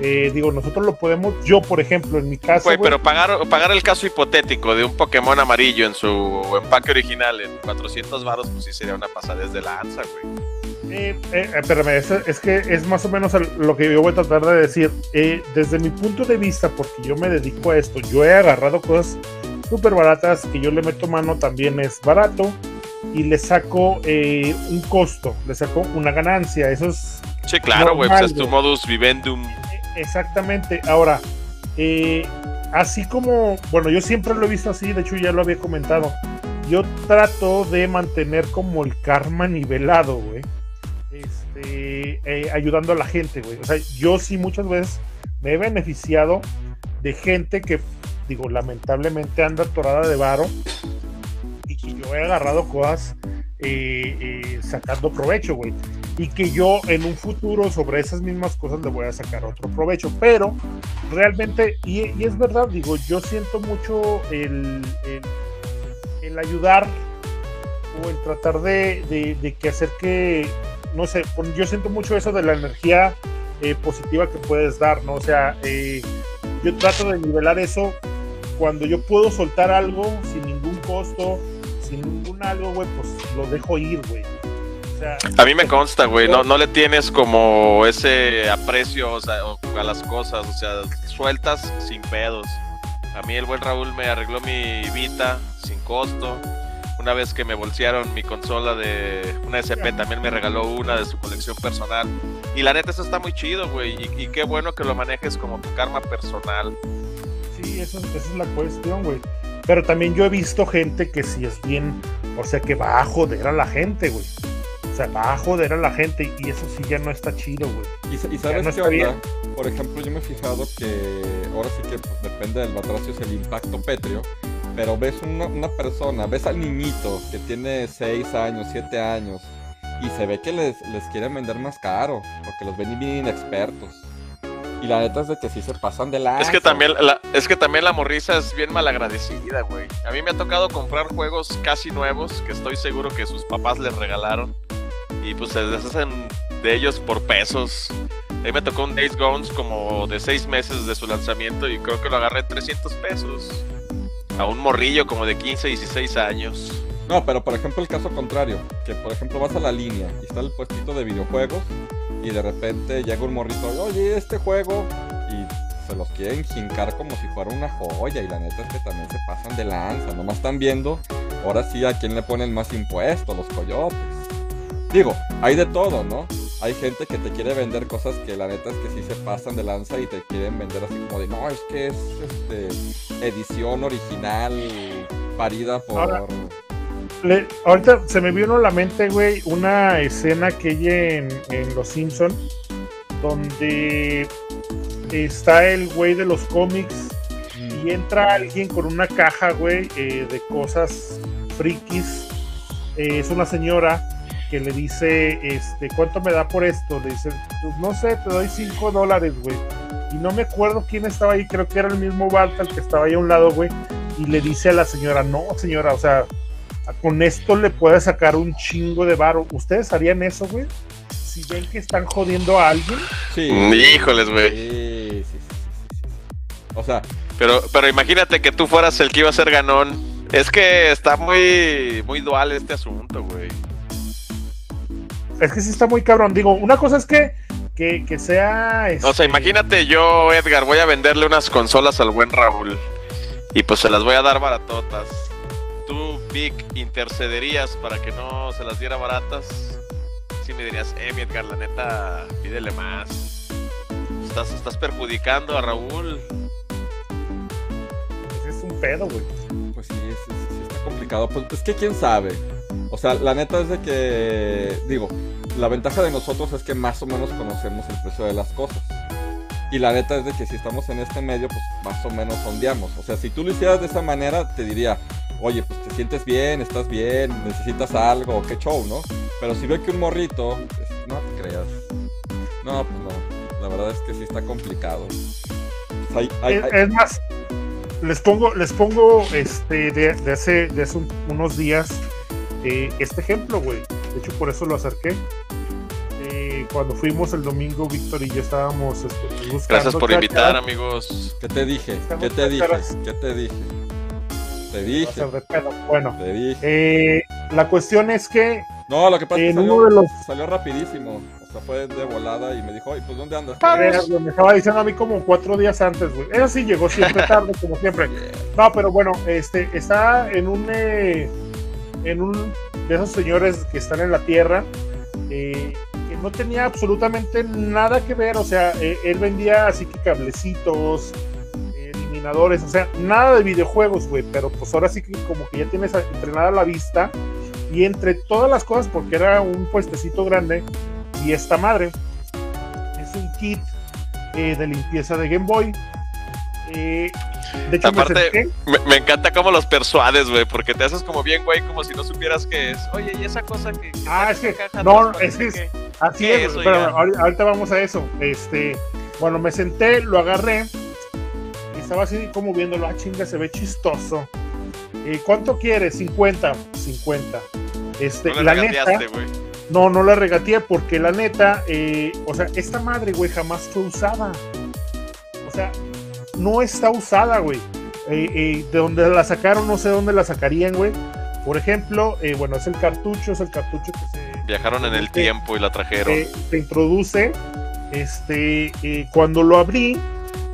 Eh, digo, nosotros lo podemos, yo por ejemplo, en mi caso, Güey, güey, pero pagar, pagar el caso hipotético de un Pokémon amarillo en su empaque original en 400 varos, pues sí sería una pasadez de lanza, güey. Eh, eh, espérame, es, es que es más o menos lo que yo voy a tratar de decir. Eh, desde mi punto de vista, porque yo me dedico a esto, yo he agarrado cosas súper baratas que yo le meto mano también es barato y le saco eh, un costo, le saco una ganancia. Eso es Sí, claro, güey, pues es tu modus vivendum. Exactamente. Ahora, eh, así como, bueno, yo siempre lo he visto así, de hecho ya lo había comentado. Yo trato de mantener como el karma nivelado, güey. Este, eh, ayudando a la gente, güey. O sea, yo sí muchas veces me he beneficiado de gente que, digo, lamentablemente anda atorada de varo y que yo he agarrado cosas eh, sacando provecho, güey. Y que yo en un futuro sobre esas mismas cosas le voy a sacar otro provecho. Pero realmente, y, es verdad, digo, yo siento mucho el, el, ayudar o el tratar de, de- que hacer que, no sé, yo siento mucho eso de la energía eh, positiva que puedes dar, ¿no? O sea, eh, yo trato de nivelar eso cuando yo puedo soltar algo sin ningún costo, sin ningún algo, güey, pues lo dejo ir, güey. A mí me consta, güey, no, no le tienes como ese aprecio o a las cosas, o sea, sueltas sin pedos. A mí el buen Raúl me arregló mi Vita sin costo. Una vez que me bolsearon mi consola de una SP, también me regaló una de su colección personal. Y la neta, eso está muy chido, güey. Y, qué bueno que lo manejes como tu karma personal. Sí, esa es la cuestión, güey. Pero también yo he visto gente que sí es bien, o sea, que va a joder a la gente, güey. O sea, va a joder a la gente y eso sí ya no está chido, güey. Y, y sabes no qué está onda? bien. Por ejemplo, yo me he fijado que ahora sí que pues, depende del matracio, es el impacto pétreo. Pero ves una, una persona, ves al niñito que tiene 6 años, 7 años, y se ve que les, les quieren vender más caro, porque los ven bien inexpertos. Y la neta es de que sí se pasan de la. Es que también la, es que también la morriza es bien malagradecida, güey. A mí me ha tocado comprar juegos casi nuevos que estoy seguro que sus papás les regalaron y pues se deshacen de ellos por pesos. A mí me tocó un Days Gone como de seis meses de su lanzamiento y creo que lo agarré en 300 pesos. A un morrillo como de 15, 16 años. No, pero por ejemplo el caso contrario, que por ejemplo vas a la línea y está el puestito de videojuegos y de repente llega un morrito, oye, este juego, y se los quieren jincar como si fuera una joya y la neta es que también se pasan de lanza, nomás están viendo, ahora sí a quién le ponen más impuestos, los coyotes. Digo, hay de todo, ¿no? Hay gente que te quiere vender cosas que la neta es que sí se pasan de lanza y te quieren vender así como de, no, es que es este edición original parida por... Ahora- Le- ahorita se me vino a la mente, güey, una escena que hay en, en Los Simpson donde está el güey de los cómics y entra alguien con una caja, güey, eh, de cosas frikis. Eh, es una señora que le dice, este, ¿cuánto me da por esto? Le dice, pues no sé, te doy 5 dólares, güey. Y no me acuerdo quién estaba ahí, creo que era el mismo Bart el que estaba ahí a un lado, güey. Y le dice a la señora, no, señora, o sea, con esto le puede sacar un chingo de varo. ¿Ustedes harían eso, güey? Si ven que están jodiendo a alguien. Sí. Híjoles, güey. Sí, sí, sí, sí, sí. O sea, Pero, pero imagínate que tú fueras el que iba a ser ganón. Es que está muy, muy dual este asunto, güey. Es que sí está muy cabrón. Digo, una cosa es que, que, que sea. O sea, este, imagínate yo, Edgar, voy a venderle unas consolas al buen Raúl. Y pues se las voy a dar baratotas. Tú, Vic, intercederías para que no se las diera baratas. Sí me dirías, eh, mi Edgar, la neta, pídele más. Estás, estás perjudicando a Raúl. pues, es un pedo, güey. pues sí, es- es- sí está complicado. Pues es que quién sabe. O sea, la neta es de que, digo, la ventaja de nosotros es que más o menos conocemos el precio de las cosas. Y la neta es de que si estamos en este medio, pues más o menos sondeamos. O sea, si tú lo hicieras de esa manera, te diría, oye, pues te sientes bien, estás bien, necesitas algo, qué show, ¿no? Pero si veo que un morrito, pues, no te creas. No, pues no. La verdad es que sí está complicado. O sea, hay- hay- es, hay- es más, les pongo, les pongo este de, de hace, de hace un- unos días eh, este ejemplo, güey. De hecho, por eso lo acerqué. Eh, cuando fuimos el domingo, Víctor y yo estábamos este, buscando. Gracias por invitar, amigos. ¿Qué te dije? ¿Qué te dije? ¿Qué te dije? Te dije. Bueno, te dije. eh, la cuestión es que No, lo que pasa es que salió, uno de los- salió rapidísimo. O sea, fue de volada y me dijo, oye, pues ¿dónde andas? Veas, güey, me estaba diciendo a mí como cuatro días antes, güey. Eso sí llegó siempre tarde, como siempre. No, pero bueno, este está en un eh, en un de esos señores que están en la tierra eh, que no tenía absolutamente nada que ver. O sea, eh, él vendía así que cablecitos, eh, eliminadores, o sea, nada de videojuegos, güey. Pero pues ahora sí que como que ya tienes entrenada la vista y entre todas las cosas, porque era un puestecito grande y esta madre es un kit de limpieza de Game Boy. Eh, de hecho, Aparte- me senté, Me, me encanta cómo los persuades, güey, porque te haces como bien, güey, como si no supieras qué es. Oye, ¿y esa cosa que... que Ah, es que- no, es que- así ¿qué es, es, pero ahorita, vamos a eso. Este, bueno, me senté, lo agarré y estaba así como viéndolo. Ah, chinga, se ve chistoso. Eh, ¿Cuánto quieres? 50. 50. Este, No la neta, güey. no, no la regateé porque la neta, eh, o sea, esta madre, güey, jamás fue usada. O sea, no está usada, güey. Eh, eh, de donde la sacaron, no sé dónde la sacarían, güey. Por ejemplo, eh, bueno, es el cartucho, es el cartucho que se Viajaron en el tiempo y la trajeron. se, introduce. Este, cuando lo abrí,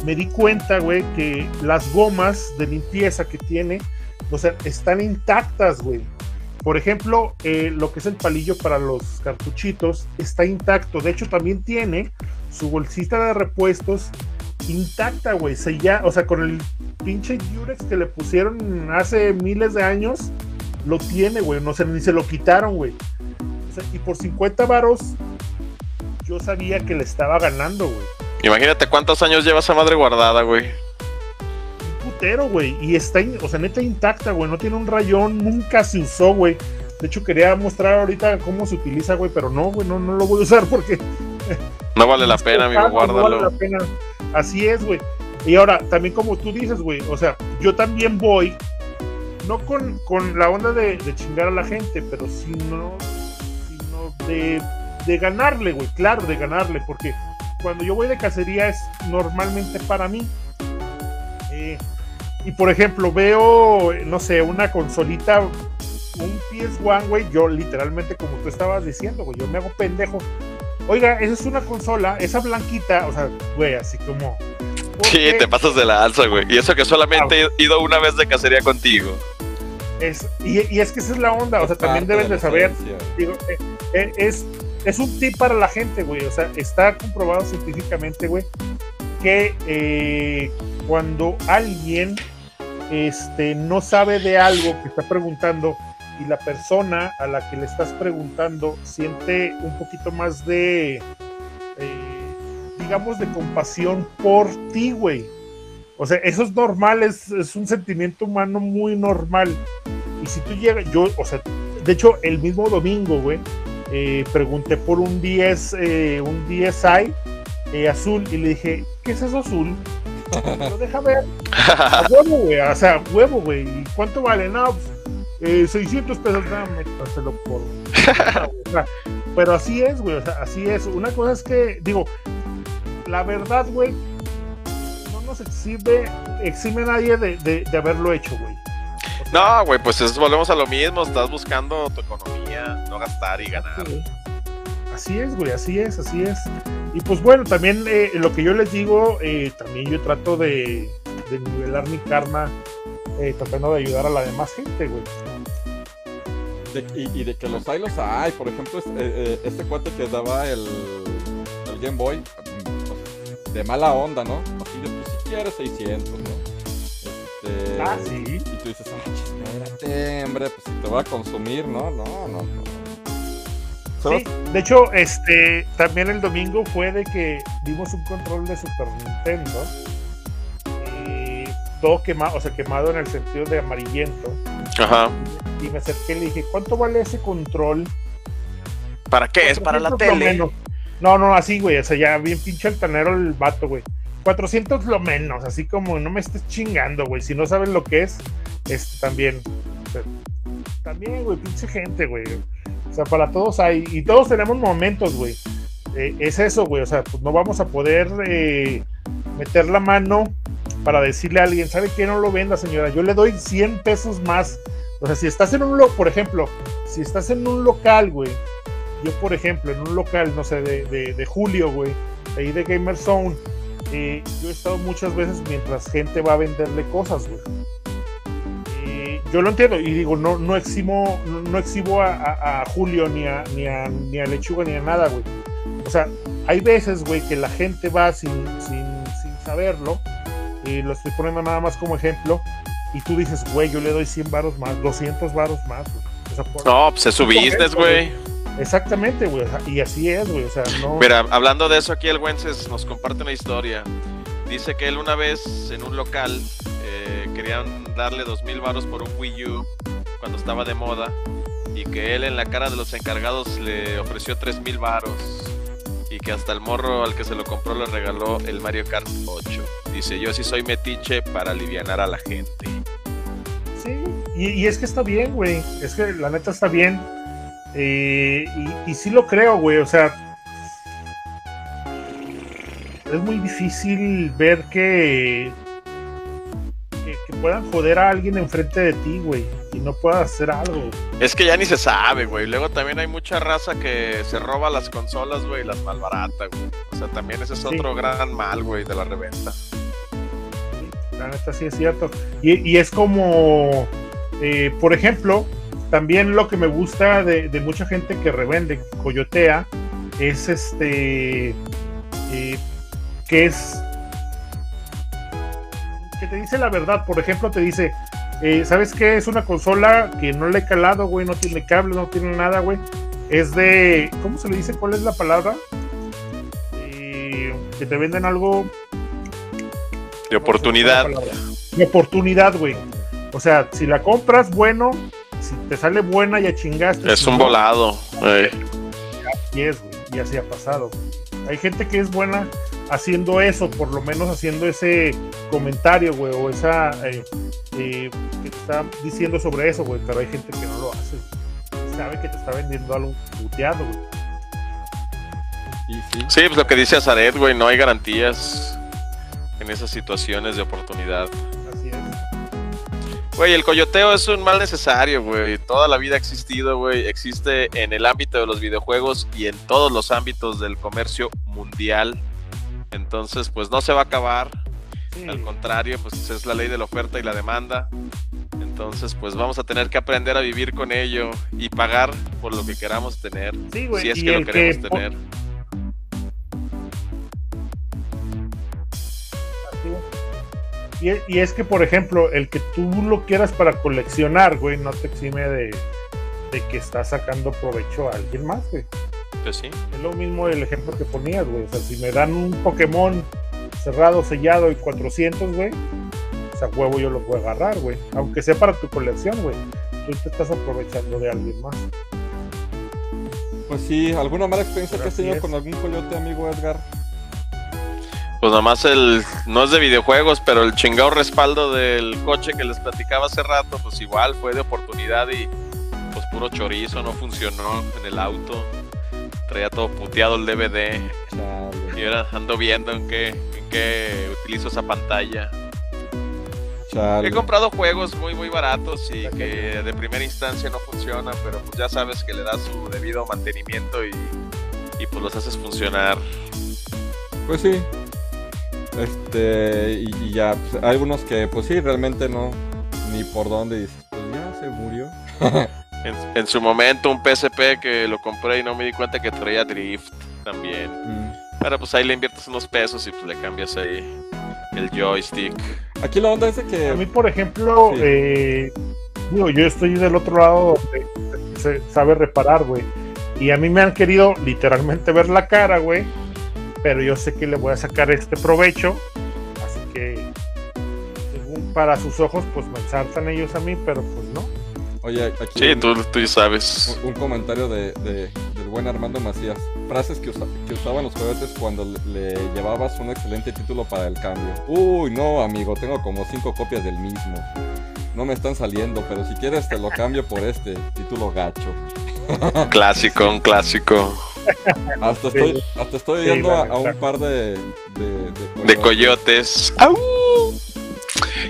me di cuenta, güey, que las gomas de limpieza que tiene, o sea, están intactas, güey. Por ejemplo, eh, lo que es el palillo para los cartuchitos está intacto. De hecho, también tiene su bolsita de repuestos intacta, güey. Se ya, o sea, con el pinche Durex que le pusieron hace miles de años, lo tiene, güey. No sé, ni se lo quitaron, güey. O sea, y por 50 varos, yo sabía que le estaba ganando, güey. Imagínate cuántos años lleva esa madre guardada, güey. Un putero, güey. Y está, o sea, neta intacta, güey. No tiene un rayón, nunca se usó, güey. De hecho, quería mostrar ahorita cómo se utiliza, güey, pero no, güey, no, no lo voy a usar porque No vale la pena, amigo, Ah, no vale guárdalo. la pena. Así es, güey. Y ahora, también como tú dices, güey, o sea, yo también voy, no con, con la onda de, chingar a la gente, pero sino, sino de, de ganarle, güey, claro, de ganarle, porque cuando yo voy de cacería es normalmente para mí. Eh, y por ejemplo, veo, no sé, una consolita, un PS1, güey, yo literalmente, como tú estabas diciendo, güey, yo me hago pendejo. Oiga, esa es una consola, esa blanquita, o sea, güey, así como. ¿por Sí, te pasas de la alza, güey. Y eso que solamente he ido una vez de cacería contigo. Es, y, y es que esa es la onda, o sea, Es también deben de saber. Digo, eh, eh, es, es un tip para la gente, güey. O sea, está comprobado científicamente, güey, que eh, cuando alguien este, no sabe de algo que está preguntando y la persona a la que le estás preguntando siente un poquito más de, eh, digamos, de compasión por ti, güey. O sea, eso es normal, es, es un sentimiento humano muy normal. Y si tú llegas, yo, o sea, de hecho, el mismo domingo, güey, eh, pregunté por un 10, eh, un DSi eh, azul y le dije, ¿qué es eso azul? Lo deja ver. A huevo, güey, o sea, huevo, güey. ¿Y cuánto vale? No, pues, eh, 600 pesos, dame, páselo por. O sea, pero así es, güey, o sea, así es. Una cosa es que, digo, la verdad, güey, no nos exhibe, exime nadie de, de, de haberlo hecho, güey. O sea, No, güey, pues es- volvemos a lo mismo. Estás buscando tu economía, no gastar y ganar. Sí. Así es, güey, así es, así es. Y pues bueno, también eh, lo que yo les digo, eh, también yo trato de, de nivelar mi karma, eh, tratando de ayudar a la demás gente, güey. De- y, y de que los hay, los hay. Por ejemplo, este, eh, este cuate que daba el, el Game Boy, pues, de mala onda, ¿no? Así de, pues si quieres 600, ¿no? Este, Ah, sí. Y tú dices, ah, espérate, hombre, pues si te va a consumir, ¿no? No, no, no. Sí, de hecho, este, también el domingo fue de que dimos un control de Super Nintendo. Y todo quemado, o sea, quemado en el sentido de amarillento. Ajá. Y me acerqué y le dije, ¿cuánto vale ese control? ¿Para qué? Es para la 400 lo tele. menos. No, no, así, güey. O sea, ya bien pinche altanero el vato, güey. 400 lo menos, así como no me estés chingando, güey. Si no sabes lo que es, este también. o sea, también, güey, pinche gente, güey. O sea, para todos hay. Y todos tenemos momentos, güey. Eh, es eso, güey. O sea, pues no vamos a poder eh, meter la mano para decirle a alguien, ¿sabe qué? No lo venda, señora. Yo le doy 100 pesos más. O sea, si estás en un, lo por ejemplo, si estás en un local, güey, yo, por ejemplo, en un local, no sé, de, de, Julio, güey, ahí de Gamer Zone, eh, yo he estado muchas veces mientras gente va a venderle cosas, güey. Eh, yo lo entiendo y digo, no, no eximo, no, no exhibo a, Julio ni a, ni, a, ni a Lechuga ni a nada, güey. O sea, hay veces, güey, que la gente va sin saberlo, y lo estoy poniendo nada más como ejemplo, y tú dices, güey, yo le doy 100 varos más, 200 varos más, güey. O sea, por- No, pues es su business, güey. Exactamente, güey. o sea, Y así es, güey. O sea, no. Mira, hablando de eso, aquí el Wences nos comparte una historia. Dice que él una vez en un local eh, querían darle dos mil varos por un Wii U cuando estaba de moda y que él en la cara de los encargados le ofreció tres mil varos y que hasta el morro al que se lo compró le regaló el Mario Kart 8. Dice, yo sí soy metiche para alivianar a la gente. Sí. Y, y es que está bien, güey. Es que la neta está bien. Eh, y, y sí lo creo, güey. O sea. Es muy difícil ver que puedan joder a alguien enfrente de ti, güey. Y no puedas hacer algo. Es que ya ni se sabe, güey. Luego también hay mucha raza que se roba las consolas, güey, y las malbarata, güey. O sea, también ese es Sí. otro gran mal, güey, de la reventa. Sí, La neta sí es cierto. Y, y es como, eh, por ejemplo, también lo que me gusta de, de mucha gente que revende, coyotea, es este, eh, que es, que te dice la verdad. Por ejemplo, te dice, eh, ¿sabes qué? Es una consola que no le he calado, güey, no tiene cable, no tiene nada, güey. Es de, ¿cómo se le dice? ¿Cuál es la palabra? Eh, que te venden algo De oportunidad. de oportunidad, güey. O sea, si la compras, bueno. Si te sale buena, ya chingaste. Es un no, volado. eh. así es, güey. Y así ha pasado. güey. Hay gente que es buena haciendo eso, por lo menos haciendo ese comentario, güey, o esa eh, eh, que te está diciendo sobre eso, güey. Pero hay gente que no lo hace. Sabe que te está vendiendo algo puteado, güey. Y sí, Sí, pues lo que dice Azaret, güey, no hay garantías en esas situaciones de oportunidad. Güey, el coyoteo es un mal necesario, güey. Toda la vida ha existido, güey. Existe en el ámbito de los videojuegos y en todos los ámbitos del comercio mundial. Entonces, pues no se va a acabar. Sí. Al contrario, pues es la ley de la oferta y la demanda. Entonces, pues vamos a tener que aprender a vivir con ello y pagar por lo que queramos tener. Sí, güey. Si es que lo queremos que- tener. Y, es- y es que, por ejemplo, el que tú lo quieras para coleccionar, güey, no te exime de, de que estás sacando provecho a alguien más, güey. Pues sí. Es lo mismo el ejemplo que ponías, güey. O sea, si me dan un Pokémon cerrado, sellado y 400, güey, o sea, huevo yo lo a agarrar, güey. Aunque sea para tu colección, güey. Tú te estás aprovechando de alguien más. pues sí, ¿alguna mala experiencia que has tenido con algún coyote, amigo Edgar? Pues nada más el, no es de videojuegos, pero el chingado respaldo del coche que les platicaba hace rato, pues igual fue de oportunidad y pues puro chorizo, no funcionó en el auto. Traía todo puteado el DVD. Chale, Y ahora ando viendo en qué, en qué utilizo esa pantalla. chale. He comprado juegos muy muy baratos y que de primera instancia no funcionan, pero pues ya sabes que le das su debido mantenimiento y, y pues los haces funcionar. Pues sí. Este, y, y ya, pues, hay algunos que, pues sí, realmente no, ni por dónde dices, pues ya se murió. En, en su momento un PSP que lo compré y no me di cuenta que traía drift también. Mm. Pero pues ahí le inviertes unos pesos y pues le cambias ahí el joystick. Aquí la onda es de que. A mí, por ejemplo, Sí. eh, digo, yo estoy del otro lado donde se sabe reparar, güey. Y a mí me han querido literalmente ver la cara, güey. Pero yo sé que le voy a sacar este provecho. Así que, según para sus ojos, pues me ensartan ellos a mí, pero pues no. Oye, aquí Sí, un, tú, tú ya sabes. un- un comentario de, de- del buen Armando Macías. Frases que, usa- que usaban los juguetes cuando le, le llevabas un excelente título para el cambio. Uy, no, amigo, tengo como cinco copias del mismo. No me están saliendo, pero si quieres te lo cambio por este título gacho. Clásico, un clásico. Hasta estoy, hasta estoy Sí, a, a un par de, de, De coyotes. ¡Au!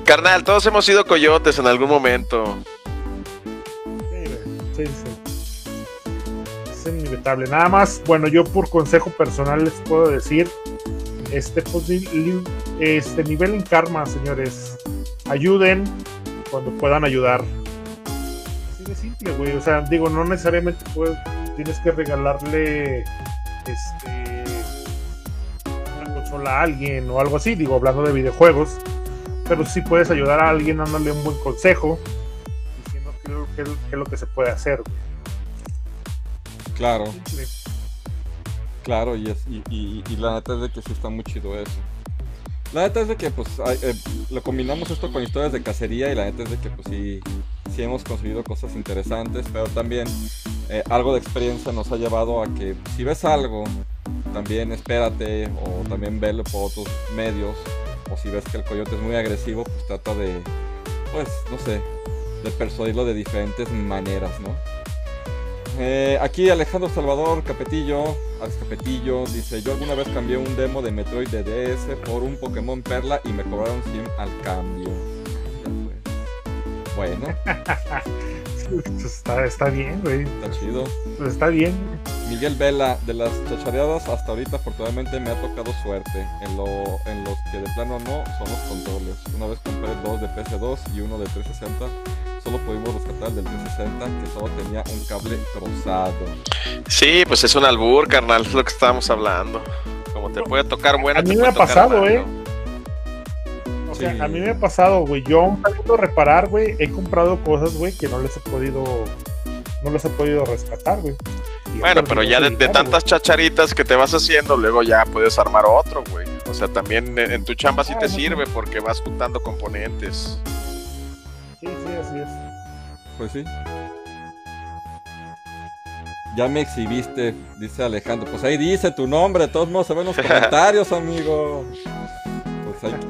Carnal, todos hemos sido coyotes en algún momento. Sí, sí, sí. Es inevitable. Nada más, bueno, yo por consejo personal les puedo decir, este, pues, este nivel en karma, señores, ayuden cuando puedan ayudar. Simple, güey. O sea, digo, no necesariamente puedes, tienes que regalarle, este, una consola a alguien o algo así. Digo, hablando de videojuegos, pero sí puedes ayudar a alguien dándole un buen consejo diciendo qué, es lo- qué es lo- qué es lo que se puede hacer. güey. Claro, Simple. claro, y, es, y, y- y la neta es de que sí está muy chido eso. La neta es de que pues eh, lo combinamos esto con historias de cacería y la neta es de que pues sí, hemos conseguido cosas interesantes, pero también eh, algo de experiencia nos ha llevado a que si ves algo, también espérate o también velo por otros medios o si ves que el coyote es muy agresivo, pues trata de, pues, no sé, de persuadirlo de diferentes maneras, ¿no? Eh, aquí Alejandro Salvador Capetillo, Alex Capetillo, dice, yo alguna vez cambié un demo de Metroid de DS por un Pokémon Perla y me cobraron 100 al cambio. Pues. Bueno, Está, está bien, güey. está chido. Está bien. Miguel Vela, de las chachareadas hasta ahorita afortunadamente me ha tocado suerte. En, lo, en los que de plano no son los controles. Una vez compré dos de PS2 y uno de 360. Solo pudimos rescatar el del 360 que solo tenía un cable cruzado. Sí, pues es un albur, carnal, es lo que estábamos hablando. Como te puede tocar bueno, A mí te me ha pasado, malo. ¿eh? O sea, Sí. a mí me ha pasado, güey. Yo aún sabiendo reparar, güey, he comprado cosas, güey, que no les he podido. No les he podido rescatar, güey. Bueno, pero ya de, tantas chacharitas que te vas haciendo, luego ya puedes armar otro, güey. O sea, también en, en tu chamba sí Ah, te no, sirve porque vas juntando componentes. Sí, sí, así es. Pues sí. Ya me exhibiste, dice Alejandro. Pues ahí dice tu nombre, de todos modos se ven los comentarios, amigo.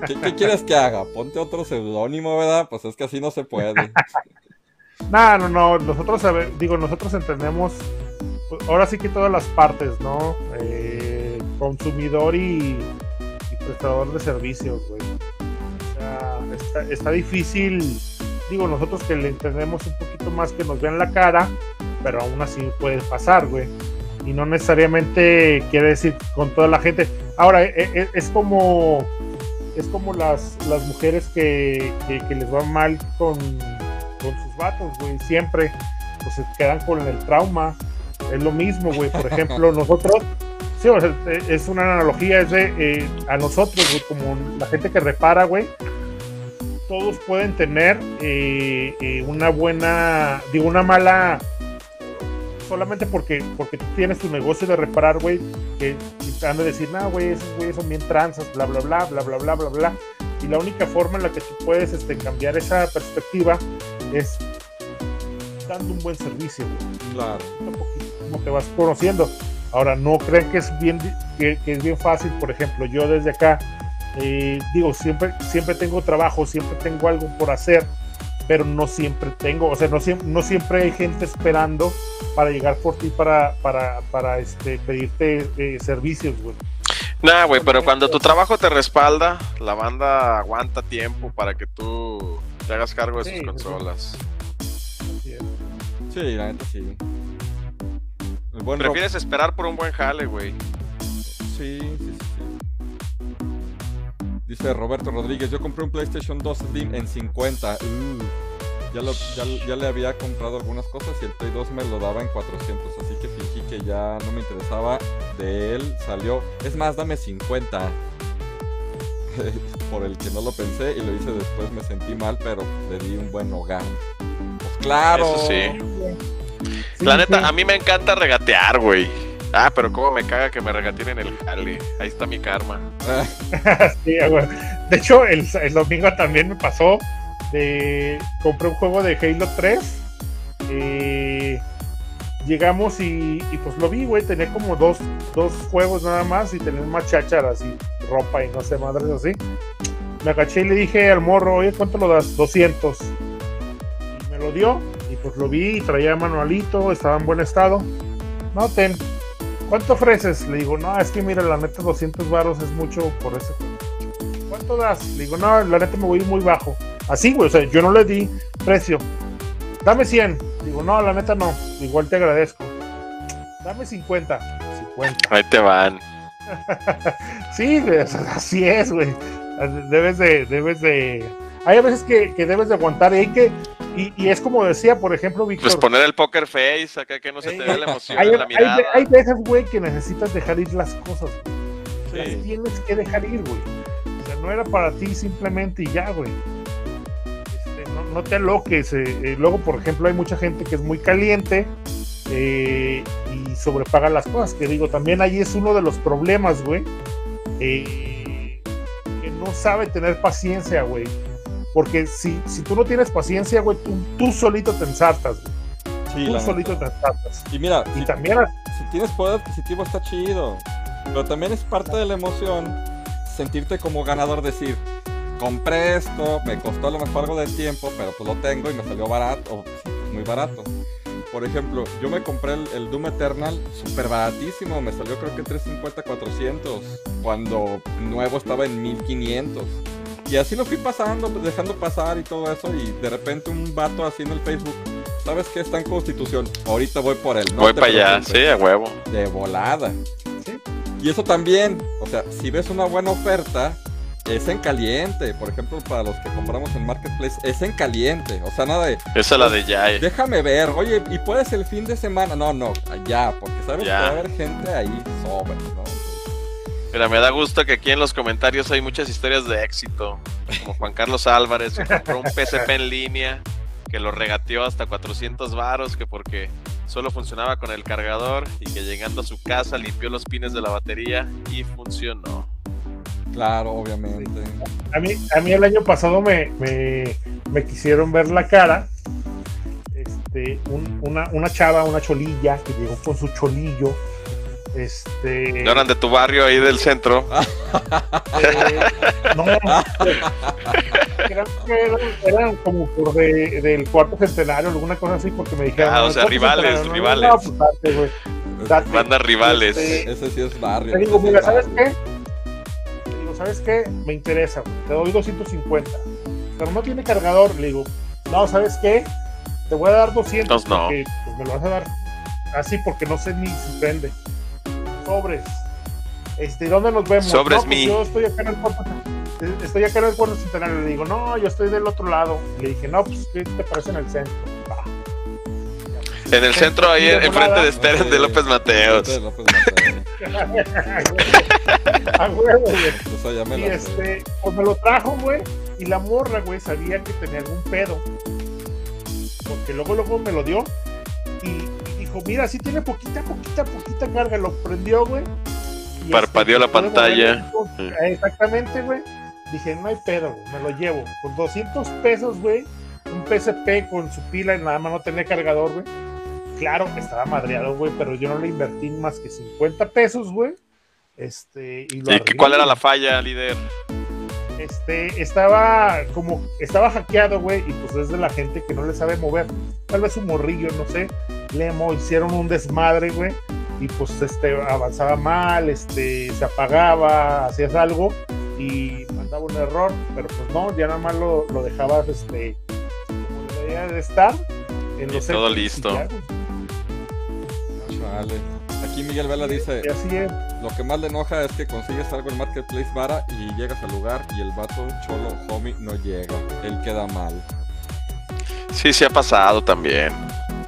¿Qué, quieres que haga? Ponte otro seudónimo, ¿verdad? Pues es que así no se puede. No, no, no. Nosotros, digo, nosotros entendemos. pues, ahora sí que todas las partes, ¿no? Eh, consumidor y, y prestador de servicios, güey. Está, está difícil. Digo, nosotros que le entendemos un poquito más que nos vean la cara, pero aún así puede pasar, güey. Y no necesariamente quiere decir con toda la gente. Ahora, e- e- es como es como las, las mujeres que, que, que les va mal con, con sus vatos, güey. Siempre pues se quedan con el trauma. Es lo mismo, güey. Por ejemplo, nosotros, sí, o sea, e- es una analogía, es de eh, a nosotros, güey, como la gente que repara, güey. Todos pueden tener eh, eh, una buena, digo, una mala, solamente porque, porque tú tienes tu negocio de reparar, güey, que han de decir, no, güey, esos güeyes son bien tranzas, bla, bla, bla, bla, bla, bla, bla, bla. Y la única forma en la que tú puedes este, cambiar esa perspectiva es dando un buen servicio, güey. Claro. Como te vas conociendo. Ahora, no crean que es bien, que, que es bien fácil, por ejemplo, yo desde acá, eh, digo, siempre, siempre tengo trabajo, siempre tengo algo por hacer, pero no siempre tengo, o sea, no, no siempre hay gente esperando para llegar por ti para, para, para este, pedirte eh, servicios, güey. Nah, güey, pero cuando tu trabajo te respalda, la banda aguanta tiempo para que tú te hagas cargo de Sí, sus sí. consolas. Es. Sí, la neta sí. El buen Rob- Prefieres esperar por un buen jale, güey. Sí, sí, sí, sí. Dice Roberto Rodríguez, yo compré un PlayStation 2 Slim en 50. Uh, ya, lo- ya, ya le había comprado algunas cosas y el Play 2 me lo daba en 400, así que fingí que ya no me interesaba. De él salió, es más, dame 50. Por el que no lo pensé y lo hice después, me sentí mal, pero le di un buen hogar. Pues claro. Eso sí. Sí, La neta, sí. a mí me encanta regatear, güey. Ah, pero cómo me caga que me regateen en el jale. Ahí está mi karma. Sí, güey. De hecho, el, el domingo también me pasó. Compré un juego de Halo 3. eh, llegamos y, pues lo vi, güey. Tenía como dos, dos juegos nada más y tenía más chácharas y ropa y no sé, madres así. Me agaché y le dije al morro, oye, ¿cuánto lo das? 200. Y me lo dio y pues lo vi traía manualito, estaba en buen estado. No, ten. ¿Cuánto ofreces? Le digo, no, es que mira, la neta 200 varos es mucho por ese juego. ¿Cuánto das? Le digo, no, la neta me voy muy bajo. Así, güey, o sea, yo no le di precio. Dame 100. Digo, no, la neta no. Igual te agradezco. Dame 50. 50. Ahí te van. Sí, güey, o sea, así es, güey. Debes de, debes de. Hay a veces que, que debes de aguantar y hay que. Y, y es como decía, por ejemplo, Víctor. Pues poner el poker face, acá que no se te vea la emoción hay, en la hay- mirada. hay veces, güey, que necesitas dejar ir las cosas. güey. Sí. Las tienes que dejar ir, güey. O sea, no era para ti simplemente y ya, güey. No, no te aloques. eh, eh, luego, por ejemplo, hay mucha gente que es muy caliente eh, y sobrepaga las cosas. Que digo, también ahí es uno de los problemas, güey. eh, que no sabe tener paciencia, güey. Porque si, si tú no tienes paciencia, güey, tú, tú solito te ensartas, güey. Sí, Tú solito neta. te ensartas. Y mira, Y si, también si tienes poder adquisitivo está chido. Pero también es parte de la emoción sentirte como ganador, decir, compré esto, me costó a lo mejor algo de tiempo, pero pues lo tengo y me salió barato, muy barato. Por ejemplo, yo me compré el, el Doom Eternal súper baratísimo, me salió creo que 350, 400, cuando nuevo estaba en 1500. Y así lo fui pasando, dejando pasar y todo eso, y de repente un vato así en el Facebook, ¿sabes qué? Está en Constitución, ahorita voy por él. no Voy para allá, preocupes". sí, a huevo. De volada. Sí. Y eso también, o sea, si ves una buena oferta, es en caliente. Por ejemplo, para los que compramos en Marketplace, es en caliente. O sea, nada de, Esa es la de Jai. déjame ver, oye, ¿y puedes el fin de semana? No, no, ya, porque sabes Ya. que va a haber gente ahí sobre, ¿no? Mira, me da gusto que aquí en los comentarios hay muchas historias de éxito. Como Juan Carlos Álvarez, que compró un PSP en línea, que lo regateó hasta 400 varos, que porque solo funcionaba con el cargador y que llegando a su casa limpió los pines de la batería y funcionó. Claro, obviamente. A mí, a mí el año pasado me, me, me quisieron ver la cara. Este, un- una, una chava, una cholilla, que llegó con su cholillo. Este. ¿No eran de tu barrio ahí del centro? eh, no, eran, eran, eran como por de- del cuarto centenario, alguna cosa así, porque me dijeron. Ah, o "No, sea, rivales, centenario". No, rivales. No, pues date. Bandas rivales. Este, Ese sí es barrio. Te digo, mira, es ¿sabes barrio. qué? ¿Sabes qué? Me interesa, güey. te doy 250. Pero no tiene cargador. Le digo, no, ¿sabes qué? Te voy a dar 200 Entonces, no. porque pues, me lo vas a dar así porque no sé ni si prende. Sobres. Este, ¿dónde nos vemos? Sobres no, pues mi. yo estoy acá en el cuarto. Estoy acá en el cuarto centenario. Le digo, no, yo estoy del otro lado. Le dije, no, pues ¿qué te parece en el centro? En el centro, ahí en- enfrente de Steren de López Mateos. De López Mateos. a huevo, güey. Me Y este, pues me lo trajo, güey. Y la morra, güey, sabía que tenía algún pedo. Porque luego, luego me lo dio. Y, dijo, mira, sí tiene poquita, poquita, poquita carga. Lo prendió, güey. y, Parpadeó la pantalla. moverlo. Exactamente, güey. Dije, no hay pedo, güey. Me lo llevo. Por 200 pesos, güey. Un PSP con su pila y nada más no tenía cargador, güey. Claro, estaba madreado, güey, pero yo no le invertí más que 50 pesos, güey. Este, y lo ¿Y arreglé, cuál era la falla, líder? Este, estaba como, estaba hackeado, güey, y pues es de la gente que no le sabe mover. Tal vez un morrillo, no sé. Le hicieron un desmadre, güey, y pues este, avanzaba mal, este, se apagaba, hacías algo y mandaba un error, pero pues no, ya nada más lo, lo dejabas, este, como debería de estar. En Y los todo listo. Chale. Aquí Miguel Vela dice, Y así es. lo que más le enoja es que consigues algo en Marketplace vara y llegas al lugar y el vato cholo homie no llega. Él queda mal. Sí, sí ha pasado también.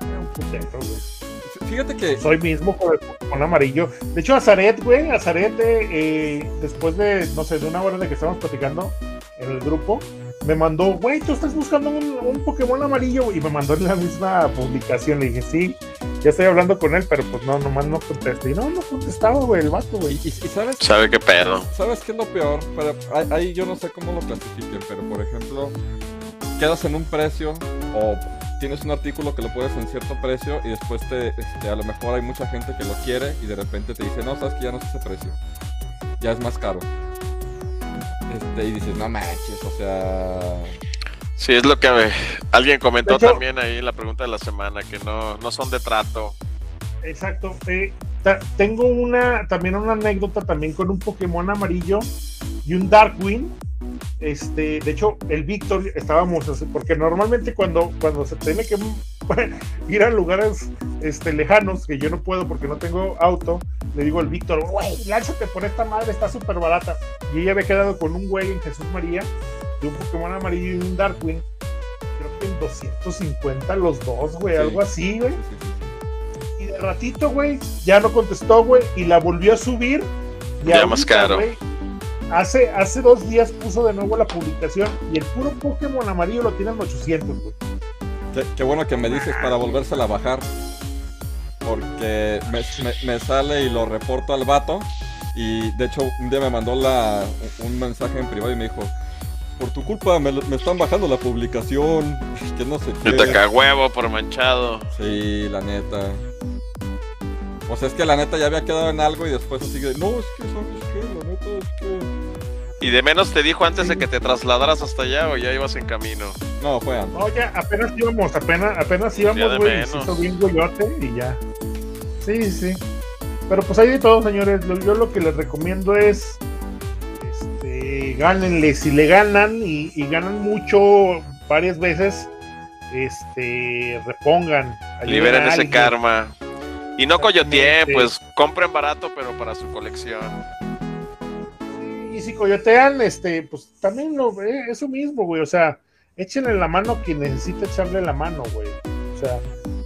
Un putero, güey. Fíjate que Soy mismo con el Pokémon amarillo. De hecho, Azaret, güey, Azaret, eh, eh, después de, no sé, de una hora de que estábamos platicando en el grupo, me mandó, güey, tú estás buscando un, un Pokémon amarillo y me mandó en la misma publicación. Le dije, sí, ya estoy hablando con él, pero pues no, nomás no contesté. Y no, no contestaba, güey, el vato, güey. y- y sabes ¿Sabe qué pedo? ¿Sabes qué es lo peor? Pero ahí, ahí yo no sé cómo lo clasifiquen, pero por ejemplo, quedas en un precio o tienes un artículo que lo puedes en cierto precio y después te, este, a lo mejor hay mucha gente que lo quiere y de repente te dice, no, sabes que ya no es ese precio, ya es más caro. Este, y dices, no manches, o sea... Sí, es lo que eh, alguien comentó hecho- también ahí en la pregunta de la semana, que no, no son de trato. Exacto. eh, tengo una, también una anécdota también con un Pokémon amarillo y un Darkwing. Este, de hecho, el Víctor estábamos, así, porque normalmente cuando, cuando se tiene que ir a lugares este, lejanos, que yo no puedo porque no tengo auto, le digo al Víctor, güey, lánzate por esta madre, está súper barata. Y ella había quedado con un güey en Jesús María, de un Pokémon amarillo y un Darkwing. Creo que en 250 los dos, güey, Sí. algo así, güey. sí, sí. Y de ratito, güey, ya no contestó, güey, y la volvió a subir. Y Ya ahorita, más caro. güey, hace, hace dos días puso de nuevo la publicación y el puro Pokémon amarillo lo tienen 800, güey. Qué, qué bueno que me dices para volvérsela a bajar. Porque me, me- me sale y lo reporto al vato. Y de hecho, un día me mandó la, un mensaje en privado y me dijo: Por tu culpa me, lo- me están bajando la publicación. Que no sé Te qué. taca huevo por manchado. Sí, la neta. O sea, es que la neta ya había quedado en algo y después así de: No, es que, ¿sabes qué? La neta es que. ¿Y de menos te dijo antes de que te trasladaras hasta allá o ya ibas en camino? No, fue antes. No, ya apenas íbamos, apenas, apenas íbamos, güey, se hizo bien goyote y ya. Sí, sí. Pero pues hay de todo, señores. Yo lo que les recomiendo es gánenle. Si le ganan y, y ganan mucho varias veces, este repongan. Liberen ese karma. Y no coyoteen, pues compren barato, pero para su colección. Y si coyotean, este, pues también lo, eh, eso mismo, güey. O sea, échenle la mano a quien necesita echarle la mano, güey. O sea,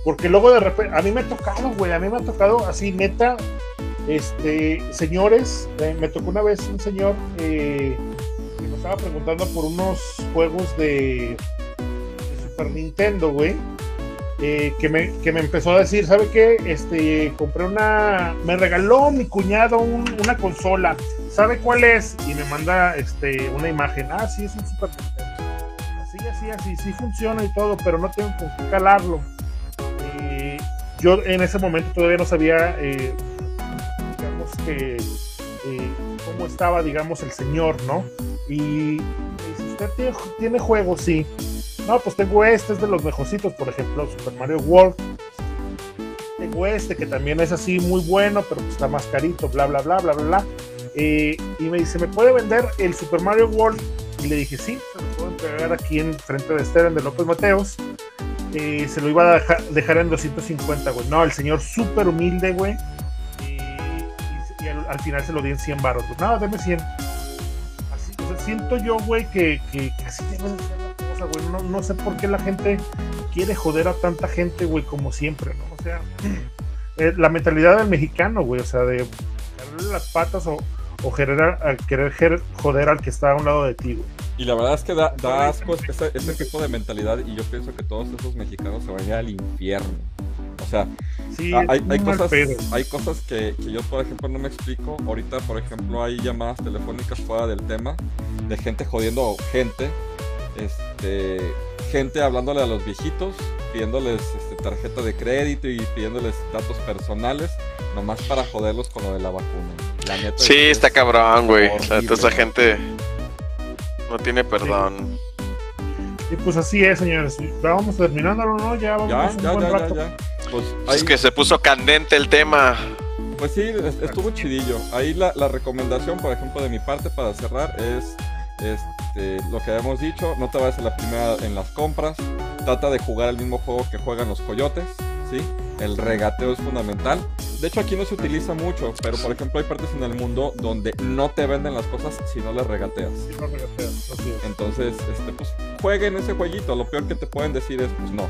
porque luego de repente, a mí me ha tocado, güey, a mí me ha tocado así, neta, este, señores, eh, me tocó una vez un señor eh, que me estaba preguntando por unos juegos de, de Super Nintendo, güey. eh, que, me, que me empezó a decir, ¿sabe qué? Este, compré una, me regaló mi cuñado un- una consola, ¿sabe cuál es? Y me manda este, una imagen, ah, sí, es un Super Nintendo. Así, así, así, sí funciona y todo, pero no tengo con qué calarlo. Eh, yo en ese momento todavía no sabía, eh, digamos que, eh, cómo estaba, digamos, el señor, ¿no? Y me dice, ¿usted tiene, tiene juegos? Sí. No, pues tengo este, es de los mejorcitos, por ejemplo, Super Mario World. Tengo este que también es así muy bueno, pero pues está más carito, bla, bla, bla, bla, bla, bla. Eh, y me dice, ¿me puede vender el Super Mario World? Y le dije, sí, se lo puedo entregar aquí en frente de Steren de López Mateos. Eh, se lo iba a dejar, dejar en 250, güey. No, el señor súper humilde, güey. Eh, y, al, al final se lo di en 100 baros. No, deme 100. Siento yo, güey, que, que, que así debe de ser la cosa, güey. No, no sé por qué la gente quiere joder a tanta gente, güey, como siempre, ¿no? O sea, eh, la mentalidad del mexicano, güey, o sea, de darle las patas o, o generar, a querer joder al que está a un lado de ti, güey. Y la verdad es que da, da asco ese, ese tipo de mentalidad y yo pienso que todos esos mexicanos se van a ir al infierno. O sea, Sí, hay, hay cosas, hay cosas que, que yo, por ejemplo, no me explico. Ahorita, por ejemplo, hay llamadas telefónicas fuera del tema de gente jodiendo gente, este, gente hablándole a los viejitos pidiéndoles este, tarjeta de crédito y pidiéndoles datos personales, nomás para joderlos con lo de la vacuna. La neta Sí, es- está cabrón, güey. O sea, toda esa ¿no? gente no tiene perdón. Y pues así es, señores. Vamos terminándolo, ¿no? Ya vamos Ya, un ya, buen ya, ya, rato. Pues, Es que se puso candente el tema. Pues sí, es- estuvo chidillo. Ahí la, la recomendación, por ejemplo, de mi parte para cerrar es este, lo que habíamos dicho, no te vayas a la primera en las compras, trata de jugar el mismo juego que juegan los coyotes, ¿sí? El regateo es fundamental. De hecho aquí no se utiliza mucho, pero por ejemplo hay partes en el mundo donde no te venden las cosas si no las regateas. Sí, no regateas, así es. Entonces, este, pues jueguen ese jueguito. Lo peor que te pueden decir es, pues no.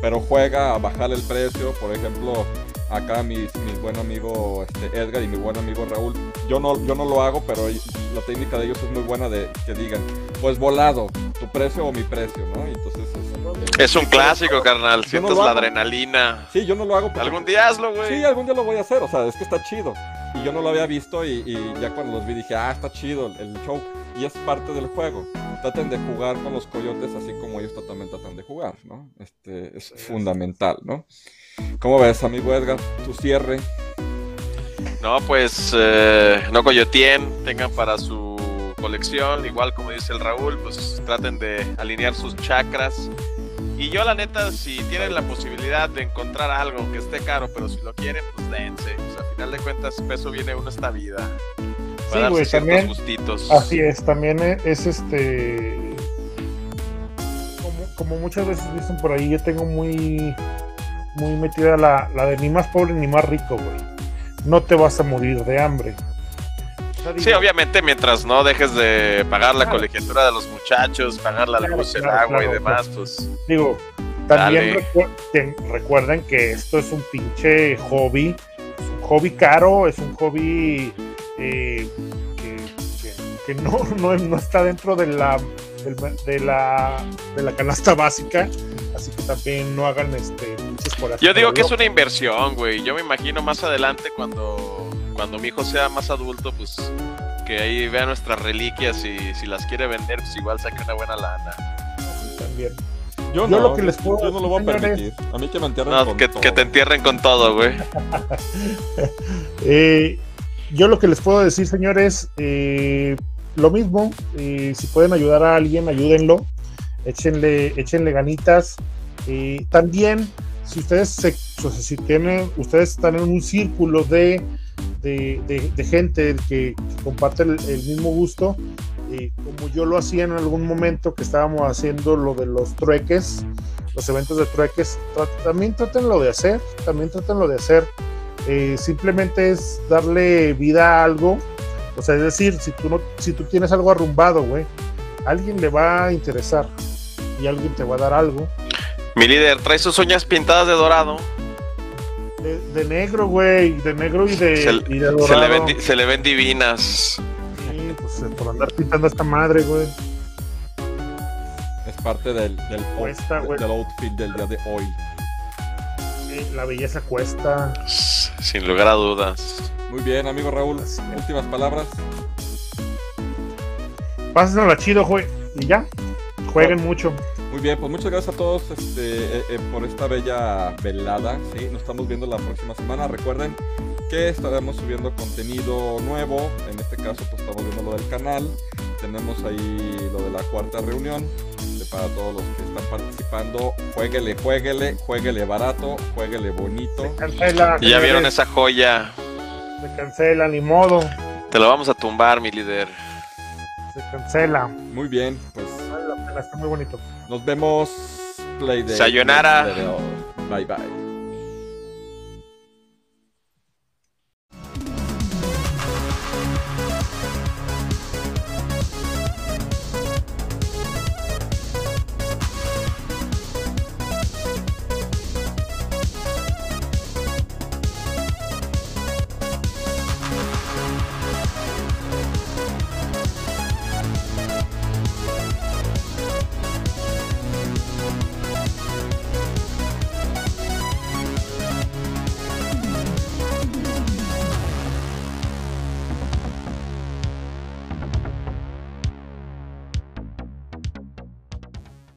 Pero juega a bajar el precio. Por ejemplo, acá mi, mi buen amigo este, Edgar y mi buen amigo Raúl. Yo no, yo no lo hago, pero la técnica de ellos es muy buena de que digan, pues volado, tu precio o mi precio, ¿no? Y entonces, este, Es un clásico, carnal. No Sientes la adrenalina. sí, yo no lo hago porque Algún día hazlo, güey. Sí, algún día lo voy a hacer, o sea, es que está chido. Y yo no lo había visto y, y ya cuando los vi dije, ah, está chido el, el show. Y es parte del juego. Traten de jugar con los coyotes así como ellos también tratan de jugar, ¿no? Este es fundamental, ¿no? ¿Cómo ves, amigo Edgar? Tu cierre. No, pues eh, no coyotien, tengan para su colección, igual como dice el Raúl, pues traten de alinear sus chakras. Y yo la neta, si tienen la posibilidad de encontrar algo que esté caro, pero si lo quieren, pues dense. O sea, a final de cuentas, peso viene uno esta vida. Sí, Para darse güey, también. gustitos. Así es, también e- es este. Como, como muchas veces dicen por ahí, yo tengo muy. Muy metida la, la de ni más pobre ni más rico, güey. No te vas a morir de hambre. Sí, obviamente mientras no dejes de pagar la colegiatura de los muchachos, pagar la luz, el agua y demás, pues Digo, también Dale. recu- ten- recuerden que esto es un pinche hobby. Es un hobby caro, es un hobby eh, que, que- que no, no, no está dentro de la, de, la, de la canasta básica. Así que también no hagan este, pinches corazones Yo digo que es una inversión, güey. Yo me imagino más adelante cuando, cuando mi hijo sea más adulto, pues que ahí vea nuestras reliquias y si las quiere vender, pues igual saque una buena lana. También. Yo, Yo no, lo que les puedo yo no lo voy a permitir. A mí que me entierren No, con que, todo. que te entierren con todo, güey. Eh, yo lo que les puedo decir, señores, eh, lo mismo, eh, si pueden ayudar a alguien, ayúdenlo, échenle, échenle ganitas. Eh, también, si ustedes se, o sea, si tienen, ustedes están en un círculo de, de, gente que, que comparte el, mismo gusto, eh, como yo lo hacía en algún momento que estábamos haciendo lo de los trueques, los eventos de trueques, también trátenlo de hacer, también trátenlo de hacer. Eh, simplemente es darle vida a algo. O sea, es decir, si tú, no, si tú tienes algo arrumbado, güey, alguien le va a interesar y alguien te va a dar algo. Mi líder trae sus uñas pintadas de dorado. De, de negro, güey, de negro y de, Se, y de se le ven, di- se le ven divinas. Sí, pues eh, por andar pintando a esta madre, güey. Es parte del, del, Cuesta, outfit del día de hoy. Sí, la belleza cuesta. Sin lugar a dudas. Muy bien, amigo Raúl. Últimas palabras. Pásenla chido, güey. Y ya. Jueguen mucho. Muy bien, pues muchas gracias a todos este, eh, eh, por esta bella velada. ¿sí? Nos estamos viendo la próxima semana. Recuerden que estaremos subiendo contenido nuevo. En este caso, pues estamos viendo lo del canal. Tenemos ahí lo de la cuarta reunión. de- para todos los que están participando, jueguele, jueguele, jueguele barato, jueguele bonito. Se cancela. Y ya vieron esa joya. Se cancela, ni modo. Te lo vamos a tumbar, mi líder. Se cancela. Muy bien, pues Vale la pena, está muy bonito. Nos vemos. Play. Sayonara. Bye bye.